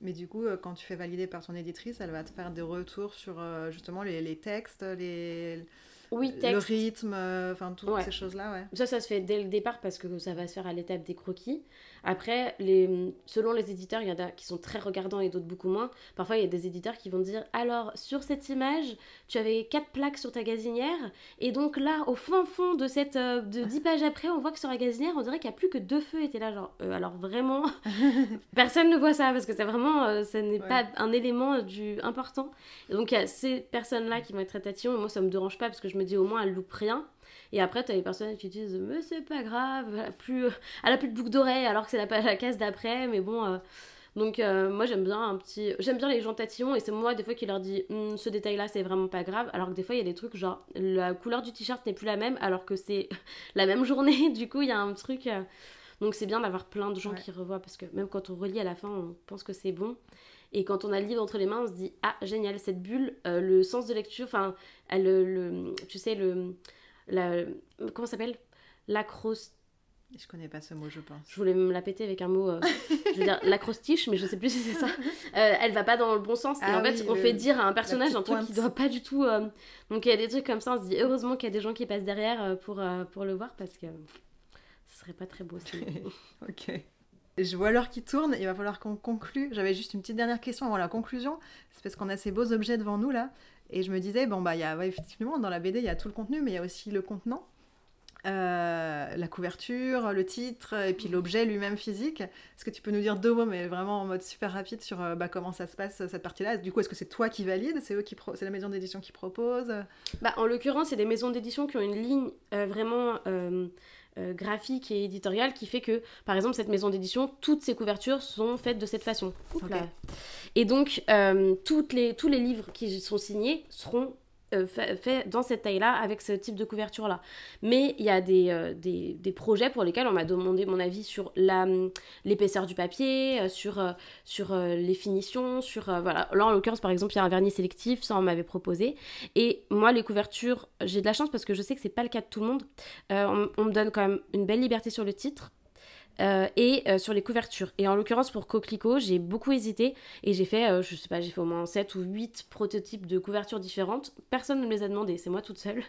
[SPEAKER 1] Mais, du coup, quand tu fais valider par ton éditrice, elle va te faire des retours sur justement les, les textes, les,
[SPEAKER 2] oui,
[SPEAKER 1] Le rythme, euh, enfin toutes ces choses-là, ouais.
[SPEAKER 2] Ça, ça se fait dès le départ parce que ça va se faire à l'étape des croquis. Après, les, selon les éditeurs, il y en a qui sont très regardants et d'autres beaucoup moins. Parfois, il y a des éditeurs qui vont dire Alors, sur cette image, tu avais quatre plaques sur ta gazinière, et donc là, au fin fond de cette euh, de 10 pages après, on voit que sur la gazinière, on dirait qu'il n'y a plus que deux feux étaient là. Genre, euh, alors vraiment, personne ne voit ça parce que c'est vraiment, euh, ce n'est pas un élément du important. donc, il y a ces personnes-là qui vont être tatillons, et moi, ça me dérange pas parce que je me dis au moins, elles loupent rien. Et après, tu as les personnes qui disent Mais c'est pas grave, elle a plus, elle a plus de boucle d'oreille alors que c'est la, la case d'après, mais bon. Euh. donc euh, moi j'aime bien un petit j'aime bien les gens tatillons et c'est moi des fois qui leur dis hum, ce détail là c'est vraiment pas grave alors que des fois il y a des trucs genre la couleur du t-shirt n'est plus la même alors que c'est la même journée du coup il y a un truc euh. donc c'est bien d'avoir plein de gens qui revoient parce que même quand on relit à la fin on pense que c'est bon et quand on a le livre entre les mains on se dit ah génial cette bulle le sens de lecture enfin le, le, tu sais le la, comment s'appelle? L'acrostiche.
[SPEAKER 1] Je connais pas ce mot, je pense.
[SPEAKER 2] Je voulais me la péter avec un mot, euh, je veux dire l'acrostiche, mais je sais plus si c'est ça. Euh, elle va pas dans le bon sens. et ah en fait, on fait dire à un personnage un truc qui doit pas du tout. Euh, donc il y a des trucs comme ça, on se dit heureusement qu'il y a des gens qui passent derrière pour, pour le voir parce que ce serait pas très beau
[SPEAKER 1] ok. Je vois l'heure qui tourne, il va falloir qu'on conclue. J'avais juste une petite dernière question avant la conclusion. C'est parce qu'on a ces beaux objets devant nous là. Et je me disais, bon, bah, y a, effectivement, dans la BD, il y a tout le contenu, mais il y a aussi le contenant. Euh, la couverture, le titre, et puis l'objet lui-même physique. Est-ce que tu peux nous dire deux mots, mais vraiment en mode super rapide, sur euh, bah, comment ça se passe, cette partie-là? Du coup, est-ce que c'est toi qui valide? C'est eux qui c'est la maison d'édition qui propose?
[SPEAKER 2] Bah, En l'occurrence, c'est des maisons d'édition qui ont une ligne euh, vraiment graphique et éditorial qui fait que, par exemple, cette maison d'édition, toutes ses couvertures sont faites de cette façon. Et donc, euh, toutes les, tous les livres qui sont signés seront euh, fait, dans cette taille-là, avec ce type de couverture-là. Mais il y a des, euh, des, projets pour lesquels on m'a demandé mon avis sur hum, l'épaisseur du papier, euh, sur, sur les finitions, sur... voilà. Là, en l'occurrence, par exemple, il y a un vernis sélectif, ça, on m'avait proposé. Et moi, les couvertures, j'ai de la chance parce que je sais que c'est pas le cas de tout le monde. on me donne quand même une belle liberté sur le titre. Euh, et euh, sur les couvertures. Et en l'occurrence pour Coquelicot, j'ai beaucoup hésité et j'ai fait, euh, je sais pas, j'ai fait au moins 7 ou 8 prototypes de couvertures différentes. Personne ne me les a demandé, c'est moi toute seule.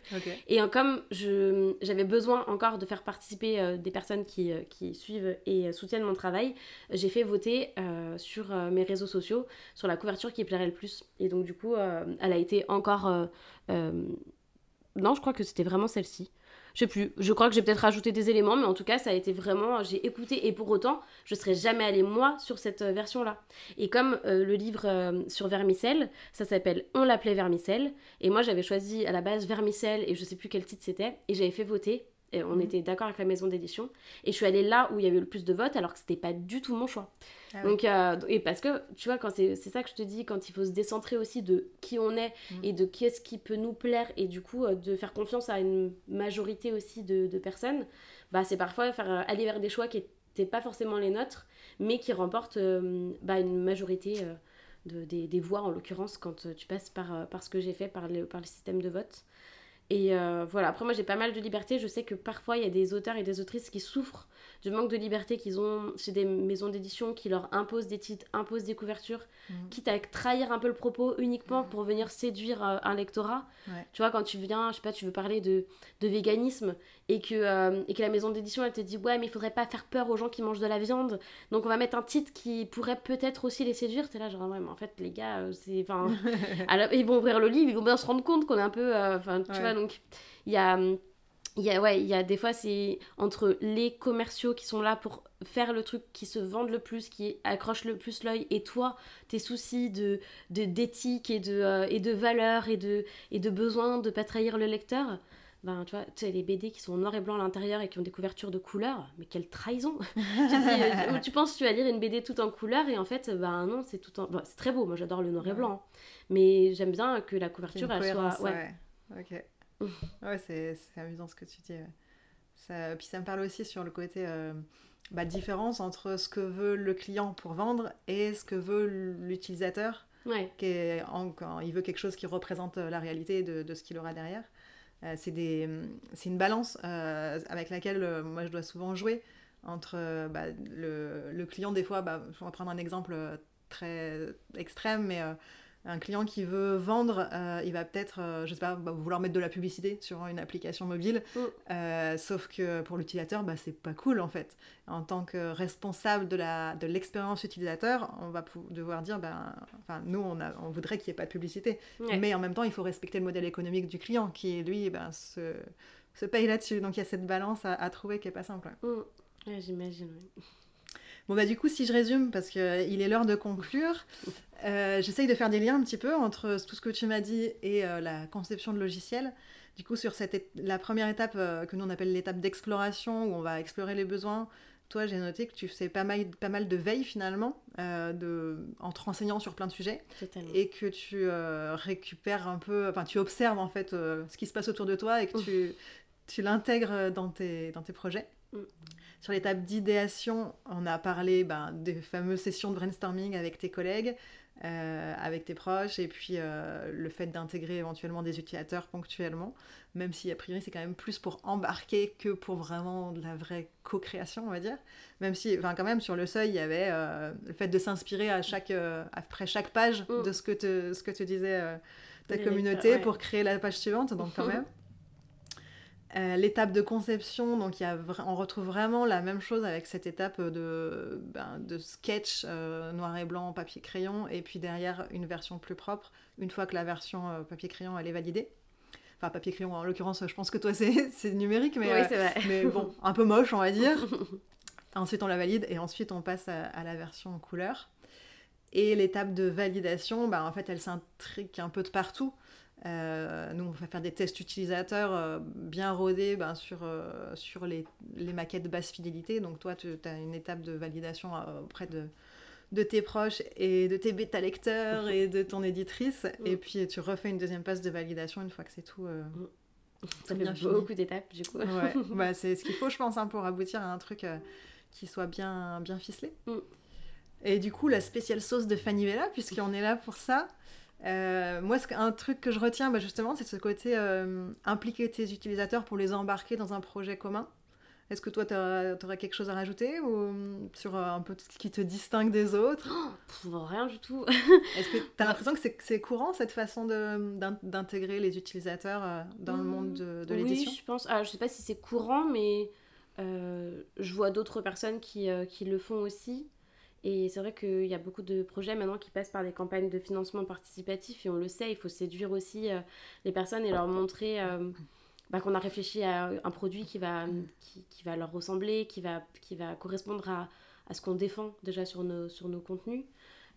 [SPEAKER 2] Et comme j'avais besoin encore de faire participer des personnes qui, qui, suivent et soutiennent mon travail, j'ai fait voter sur mes réseaux sociaux sur la couverture qui plairait le plus. Et donc du coup, elle a été encore... non, je crois que c'était vraiment celle-ci. Je sais plus. Je crois que j'ai peut-être rajouté des éléments, mais en tout cas, ça a été vraiment. J'ai écouté et pour autant, je serais jamais allée moi sur cette euh, version-là. Et comme euh, le livre euh, sur Vermicelle, ça s'appelle On l'appelait Vermicelle. Et moi, j'avais choisi à la base Vermicelle et je sais plus quel titre c'était. Et j'avais fait voter on mhm. était d'accord avec la maison d'édition. Et je suis allée là où il y avait le plus de votes, alors que c'était pas du tout mon choix. Ah Donc, euh, et parce que, tu vois, quand c'est ça que je te dis, quand il faut se décentrer aussi de qui on est mhm. et de qui est-ce qui peut nous plaire, et du coup, euh, de faire confiance à une majorité aussi de, personnes, bah, c'est parfois faire euh, aller vers des choix qui n'étaient pas forcément les nôtres, mais qui remportent bah, une majorité. De, des, voix en l'occurrence quand tu passes par, par ce que j'ai fait par le, par le système de vote. Et euh, voilà, après moi j'ai pas mal de liberté. Je sais que parfois il y a des auteurs et des autrices qui souffrent du manque de liberté qu'ils ont chez des maisons d'édition qui leur imposent des titres, imposent des couvertures, mhm. quitte à trahir un peu le propos uniquement pour venir séduire euh, un lectorat. Tu vois, quand tu viens, je sais pas, tu veux parler de, de véganisme et que, euh, et que la maison d'édition elle te dit ouais mais il faudrait pas faire peur aux gens qui mangent de la viande. Donc on va mettre un titre qui pourrait peut-être aussi les séduire. T'es là genre ouais mais en fait les gars c'est enfin ils vont ouvrir le livre ils vont bien se rendre compte qu'on est un peu enfin tu vois donc il y a il y a, ouais, il y a des fois, c'est entre les commerciaux qui sont là pour faire le truc qui se vendent le plus, qui accroche le plus l'œil, et toi, tes soucis de d'éthique et de euh, et de valeur et de et de besoin de pas trahir le lecteur. Ben, tu vois, tu sais, les BD qui sont en noir et blanc à l'intérieur et qui ont des couvertures de couleur, mais quelle trahison tu, euh, tu penses que tu vas lire une BD tout en couleur et en fait, ben non, c'est tout en... Bon, c'est très beau, moi j'adore le noir et blanc, mais j'aime bien que la couverture, elle soit...
[SPEAKER 1] Ouais. Ok. Ouais, c'est amusant ce que tu dis. Ça, puis ça me parle aussi sur le côté bah, différence entre ce que veut le client pour vendre et ce que veut l'utilisateur.
[SPEAKER 2] Ouais.
[SPEAKER 1] Quand il veut quelque chose qui représente la réalité de, de ce qu'il aura derrière. Euh, c'est une balance euh, avec laquelle euh, moi je dois souvent jouer entre bah, le, le, client, des fois, bah, on va prendre un exemple très extrême, mais un client qui veut vendre, euh, il va peut-être, euh, je sais pas, bah, vouloir mettre de la publicité sur une application mobile. Mm. Euh, sauf que pour l'utilisateur, bah, c'est pas cool en fait. En tant que responsable de, la, de l'expérience utilisateur, on va devoir dire, ben, enfin, nous, on, a, on voudrait qu'il n'y ait pas de publicité. Mais en même temps, il faut respecter le modèle économique du client qui, lui, ben, se, se paye là-dessus. Donc il y a cette balance à, trouver qui est pas simple.
[SPEAKER 2] Mm. j'imagine, oui.
[SPEAKER 1] Bon, bah, du coup, si je résume, parce qu'il est l'heure de conclure, euh, j'essaye de faire des liens un petit peu entre tout ce que tu m'as dit et euh, la conception de logiciel. Du coup, sur cette la première étape euh, que nous on appelle l'étape d'exploration, où on va explorer les besoins, toi, j'ai noté que tu fais pas mal, pas mal de veille finalement, de, en te renseignant sur plein de sujets. Et que tu récupères un peu, enfin, tu observes en fait ce qui se passe autour de toi et que tu, tu l'intègres dans tes, dans tes projets. Mm. Sur l'étape d'idéation, on a parlé ben, des fameuses sessions de brainstorming avec tes collègues, euh, avec tes proches, et puis euh, le fait d'intégrer éventuellement des utilisateurs ponctuellement, même si a priori c'est quand même plus pour embarquer que pour vraiment de la vraie co-création, on va dire. Même si, enfin quand même, sur le seuil, il y avait euh, le fait de s'inspirer à chaque, après chaque page mm. de ce que te, ce que te disait ta communauté pour créer la page suivante, donc quand même. Euh, l'étape de conception, donc y a on retrouve vraiment la même chose avec cette étape de, ben, de sketch euh, noir et blanc, papier crayon, et puis derrière une version plus propre, une fois que la version euh, papier crayon elle est validée. Enfin, papier crayon, en l'occurrence, je pense que toi c'est numérique, mais, mais bon, un peu moche, on va dire. ensuite on la valide, et ensuite on passe à, la version couleur. Et l'étape de validation, ben, en fait, elle s'intrique un peu de partout. Euh, nous, on va faire des tests utilisateurs euh, bien rodés ben, sur, euh, sur les, les, maquettes basse fidélité. Donc, toi, tu as une étape de validation auprès de, de tes proches et de tes bêta lecteurs et de ton éditrice. Mm. Et puis, tu refais une deuxième passe de validation une fois que c'est tout. Mm.
[SPEAKER 2] Ça fait beaucoup d'étapes, du coup.
[SPEAKER 1] Ouais. bah, c'est ce qu'il faut, je pense, hein, pour aboutir à un truc qui soit bien, bien ficelé. Mm. Et du coup, la spéciale sauce de Fanny Vella, puisqu'on est là pour ça. Euh, moi, un truc que je retiens, bah, justement, c'est ce côté euh, impliquer tes utilisateurs pour les embarquer dans un projet commun. Est-ce que toi, tu aurais quelque chose à rajouter ou sur euh, un peu ce qui te distingue des autres?
[SPEAKER 2] Oh, Rien du tout.
[SPEAKER 1] Est-ce que tu as l'impression que c'est courant cette façon d'intégrer les utilisateurs dans le monde de, l'édition
[SPEAKER 2] Oui, je pense. Ah, je sais pas si c'est courant, mais je vois d'autres personnes qui, qui, le font aussi. Et c'est vrai qu'il y a beaucoup de projets maintenant qui passent par des campagnes de financement participatif et on le sait, il faut séduire aussi euh, les personnes et leur montrer euh, bah, qu'on a réfléchi à un produit qui va, qui, va leur ressembler, qui va, qui va correspondre à, à ce qu'on défend déjà sur nos, sur nos contenus.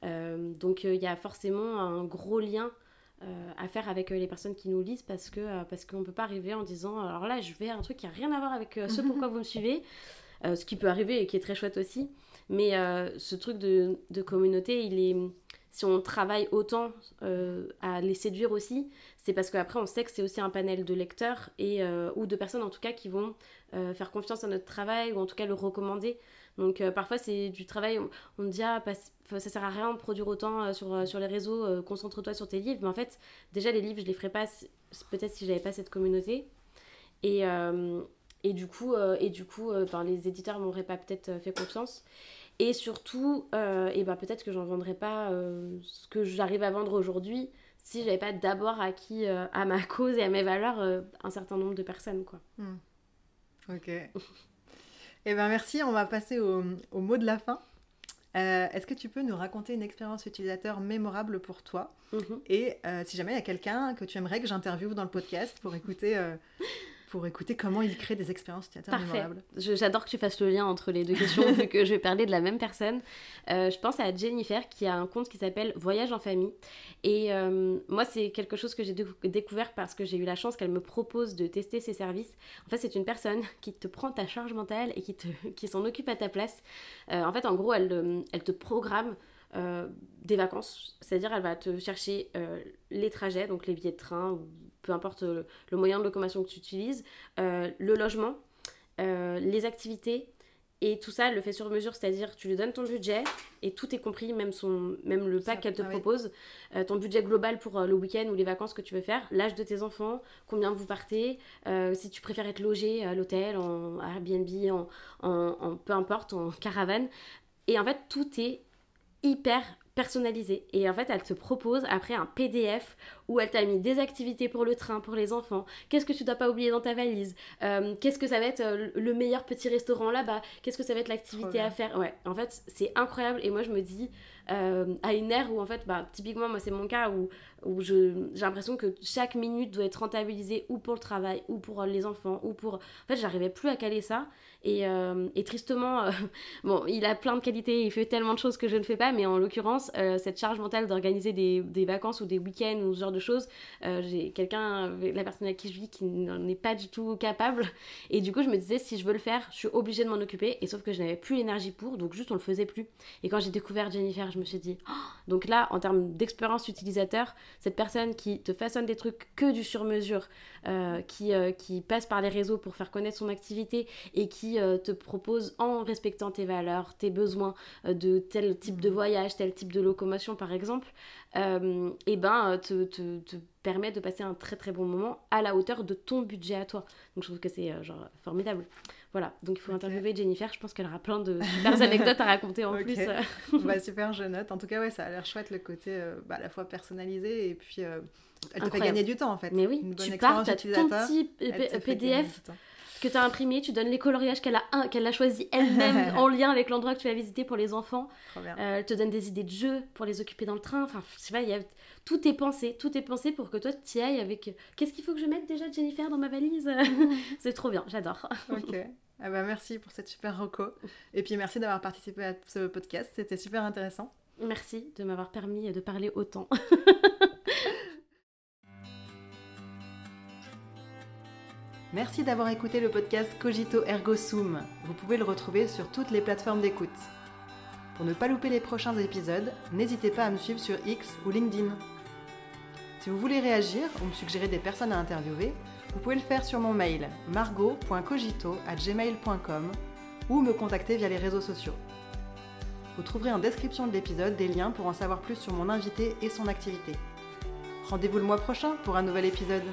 [SPEAKER 2] Euh, donc il y a forcément un gros lien à faire avec les personnes qui nous lisent parce que parce qu'on ne peut pas arriver en disant alors là je vais un truc qui n'a rien à voir avec ce pourquoi vous me suivez, ce qui peut arriver et qui est très chouette aussi. Mais euh, ce truc de, de, communauté, il est, si on travaille autant euh, à les séduire aussi, c'est parce qu'après on sait que c'est aussi un panel de lecteurs et, euh, ou de personnes en tout cas qui vont faire confiance à notre travail ou en tout cas le recommander. Donc parfois c'est du travail, on, on dit ah ça sert à rien de produire autant sur, sur les réseaux, concentre-toi sur tes livres. Mais en fait déjà les livres je les ferais pas peut-être si j'avais pas cette communauté. Et, et du coup, et du coup les éditeurs m'auraient pas peut-être fait confiance. Et surtout, euh, et ben peut-être que j'en vendrais pas euh, ce que j'arrive à vendre aujourd'hui si j'avais pas d'abord acquis euh, à ma cause et à mes valeurs un certain nombre de personnes. Quoi.
[SPEAKER 1] Hmm. Ok. et eh ben merci, on va passer au, au mot de la fin. Est-ce que tu peux nous raconter une expérience utilisateur mémorable pour toi? Mhm. Et si jamais il y a quelqu'un que tu aimerais que j'interviewe dans le podcast pour écouter pour écouter comment il crée des expériences utilisateurs mémorables.
[SPEAKER 2] J'adore que tu fasses le lien entre les deux questions, vu que je vais parler de la même personne. Euh, je pense à Jennifer, qui a un compte qui s'appelle Voyage en famille. Et euh, moi, c'est quelque chose que j'ai découvert parce que j'ai eu la chance qu'elle me propose de tester ses services. En fait, c'est une personne qui te prend ta charge mentale et qui, te, qui s'en occupe à ta place. Euh, en fait, en gros, elle, elle te programme des vacances, c'est-à-dire elle va te chercher les trajets, donc les billets de train, ou peu importe le, moyen de locomotion que tu utilises, le logement, les activités, et tout ça, elle le fait sur mesure, c'est-à-dire tu lui donnes ton budget et tout est compris, même, son, même le pack qu'elle te ah propose, euh, ton budget global pour euh, le week-end ou les vacances que tu veux faire, l'âge de tes enfants, combien vous partez, euh, si tu préfères être logé à l'hôtel, en Airbnb, en, en, peu importe, en caravane. Et en fait, tout est hyper personnalisé. Et en fait, elle te propose après un PDF où elle t'a mis des activités pour le train, pour les enfants. Qu'est-ce que tu dois pas oublier dans ta valise euh, Qu'est-ce que ça va être euh, le meilleur petit restaurant là-bas? Qu'est-ce que ça va être l'activité à faire? Ouais, en fait, c'est incroyable. Et moi, je me dis, euh, à une ère où en fait, bah, typiquement, moi, c'est mon cas où, où j'ai l'impression que chaque minute doit être rentabilisée ou pour le travail, ou pour les enfants, ou pour. En fait, j'arrivais plus à caler ça. Et, euh, tristement, bon, il a plein de qualités, il fait tellement de choses que je ne fais pas, mais en l'occurrence, cette charge mentale d'organiser des, des, vacances ou des week-ends ou ce genre de choses, j'ai quelqu'un, la personne avec qui je vis, qui n'en est pas du tout capable. Et du coup, je me disais, si je veux le faire, je suis obligée de m'en occuper. Et sauf que je n'avais plus l'énergie pour, donc juste on le faisait plus. Et quand j'ai découvert Jennifer, je me suis dit, oh donc là, en termes d'expérience utilisateur, cette personne qui te façonne des trucs que du sur-mesure, qui, qui passe par les réseaux pour faire connaître son activité et qui euh, te propose, en respectant tes valeurs, tes besoins euh, de tel type de voyage, tel type de locomotion par exemple, et euh, ben, te, te, te, permet de passer un très très bon moment à la hauteur de ton budget à toi. Donc je trouve que c'est genre formidable. Voilà, donc il faut interviewer Jennifer, je pense qu'elle aura plein de super anecdotes à raconter en plus.
[SPEAKER 1] bah, super, je note. En tout cas, ouais, ça a l'air chouette le côté bah, à la fois personnalisé et puis elle te fait gagner du temps en fait.
[SPEAKER 2] Mais oui, Une bonne tu pars, ton petit PDF que tu as imprimé, tu donnes les coloriages qu'elle a, qu'elle a choisi elle-même en lien avec l'endroit que tu as visité pour les enfants. Euh, elle te donne des idées de jeux pour les occuper dans le train. Enfin, je sais pas, y a... tout est pensé, tout est pensé pour que toi tu y ailles avec. Qu'est-ce qu'il faut que je mette déjà, Jennifer, dans ma valise? C'est trop bien, j'adore.
[SPEAKER 1] ok. Ah bah merci pour cette super reco. Et puis merci d'avoir participé à ce podcast, c'était super intéressant.
[SPEAKER 2] Merci de m'avoir permis de parler autant.
[SPEAKER 1] Merci d'avoir écouté le podcast Cogito Ergo Sum. Vous pouvez le retrouver sur toutes les plateformes d'écoute. Pour ne pas louper les prochains épisodes, n'hésitez pas à me suivre sur X ou LinkedIn. Si vous voulez réagir ou me suggérer des personnes à interviewer, vous pouvez le faire sur mon mail margot.cogito@gmail.com ou me contacter via les réseaux sociaux. Vous trouverez en description de l'épisode des liens pour en savoir plus sur mon invité et son activité. Rendez-vous le mois prochain pour un nouvel épisode.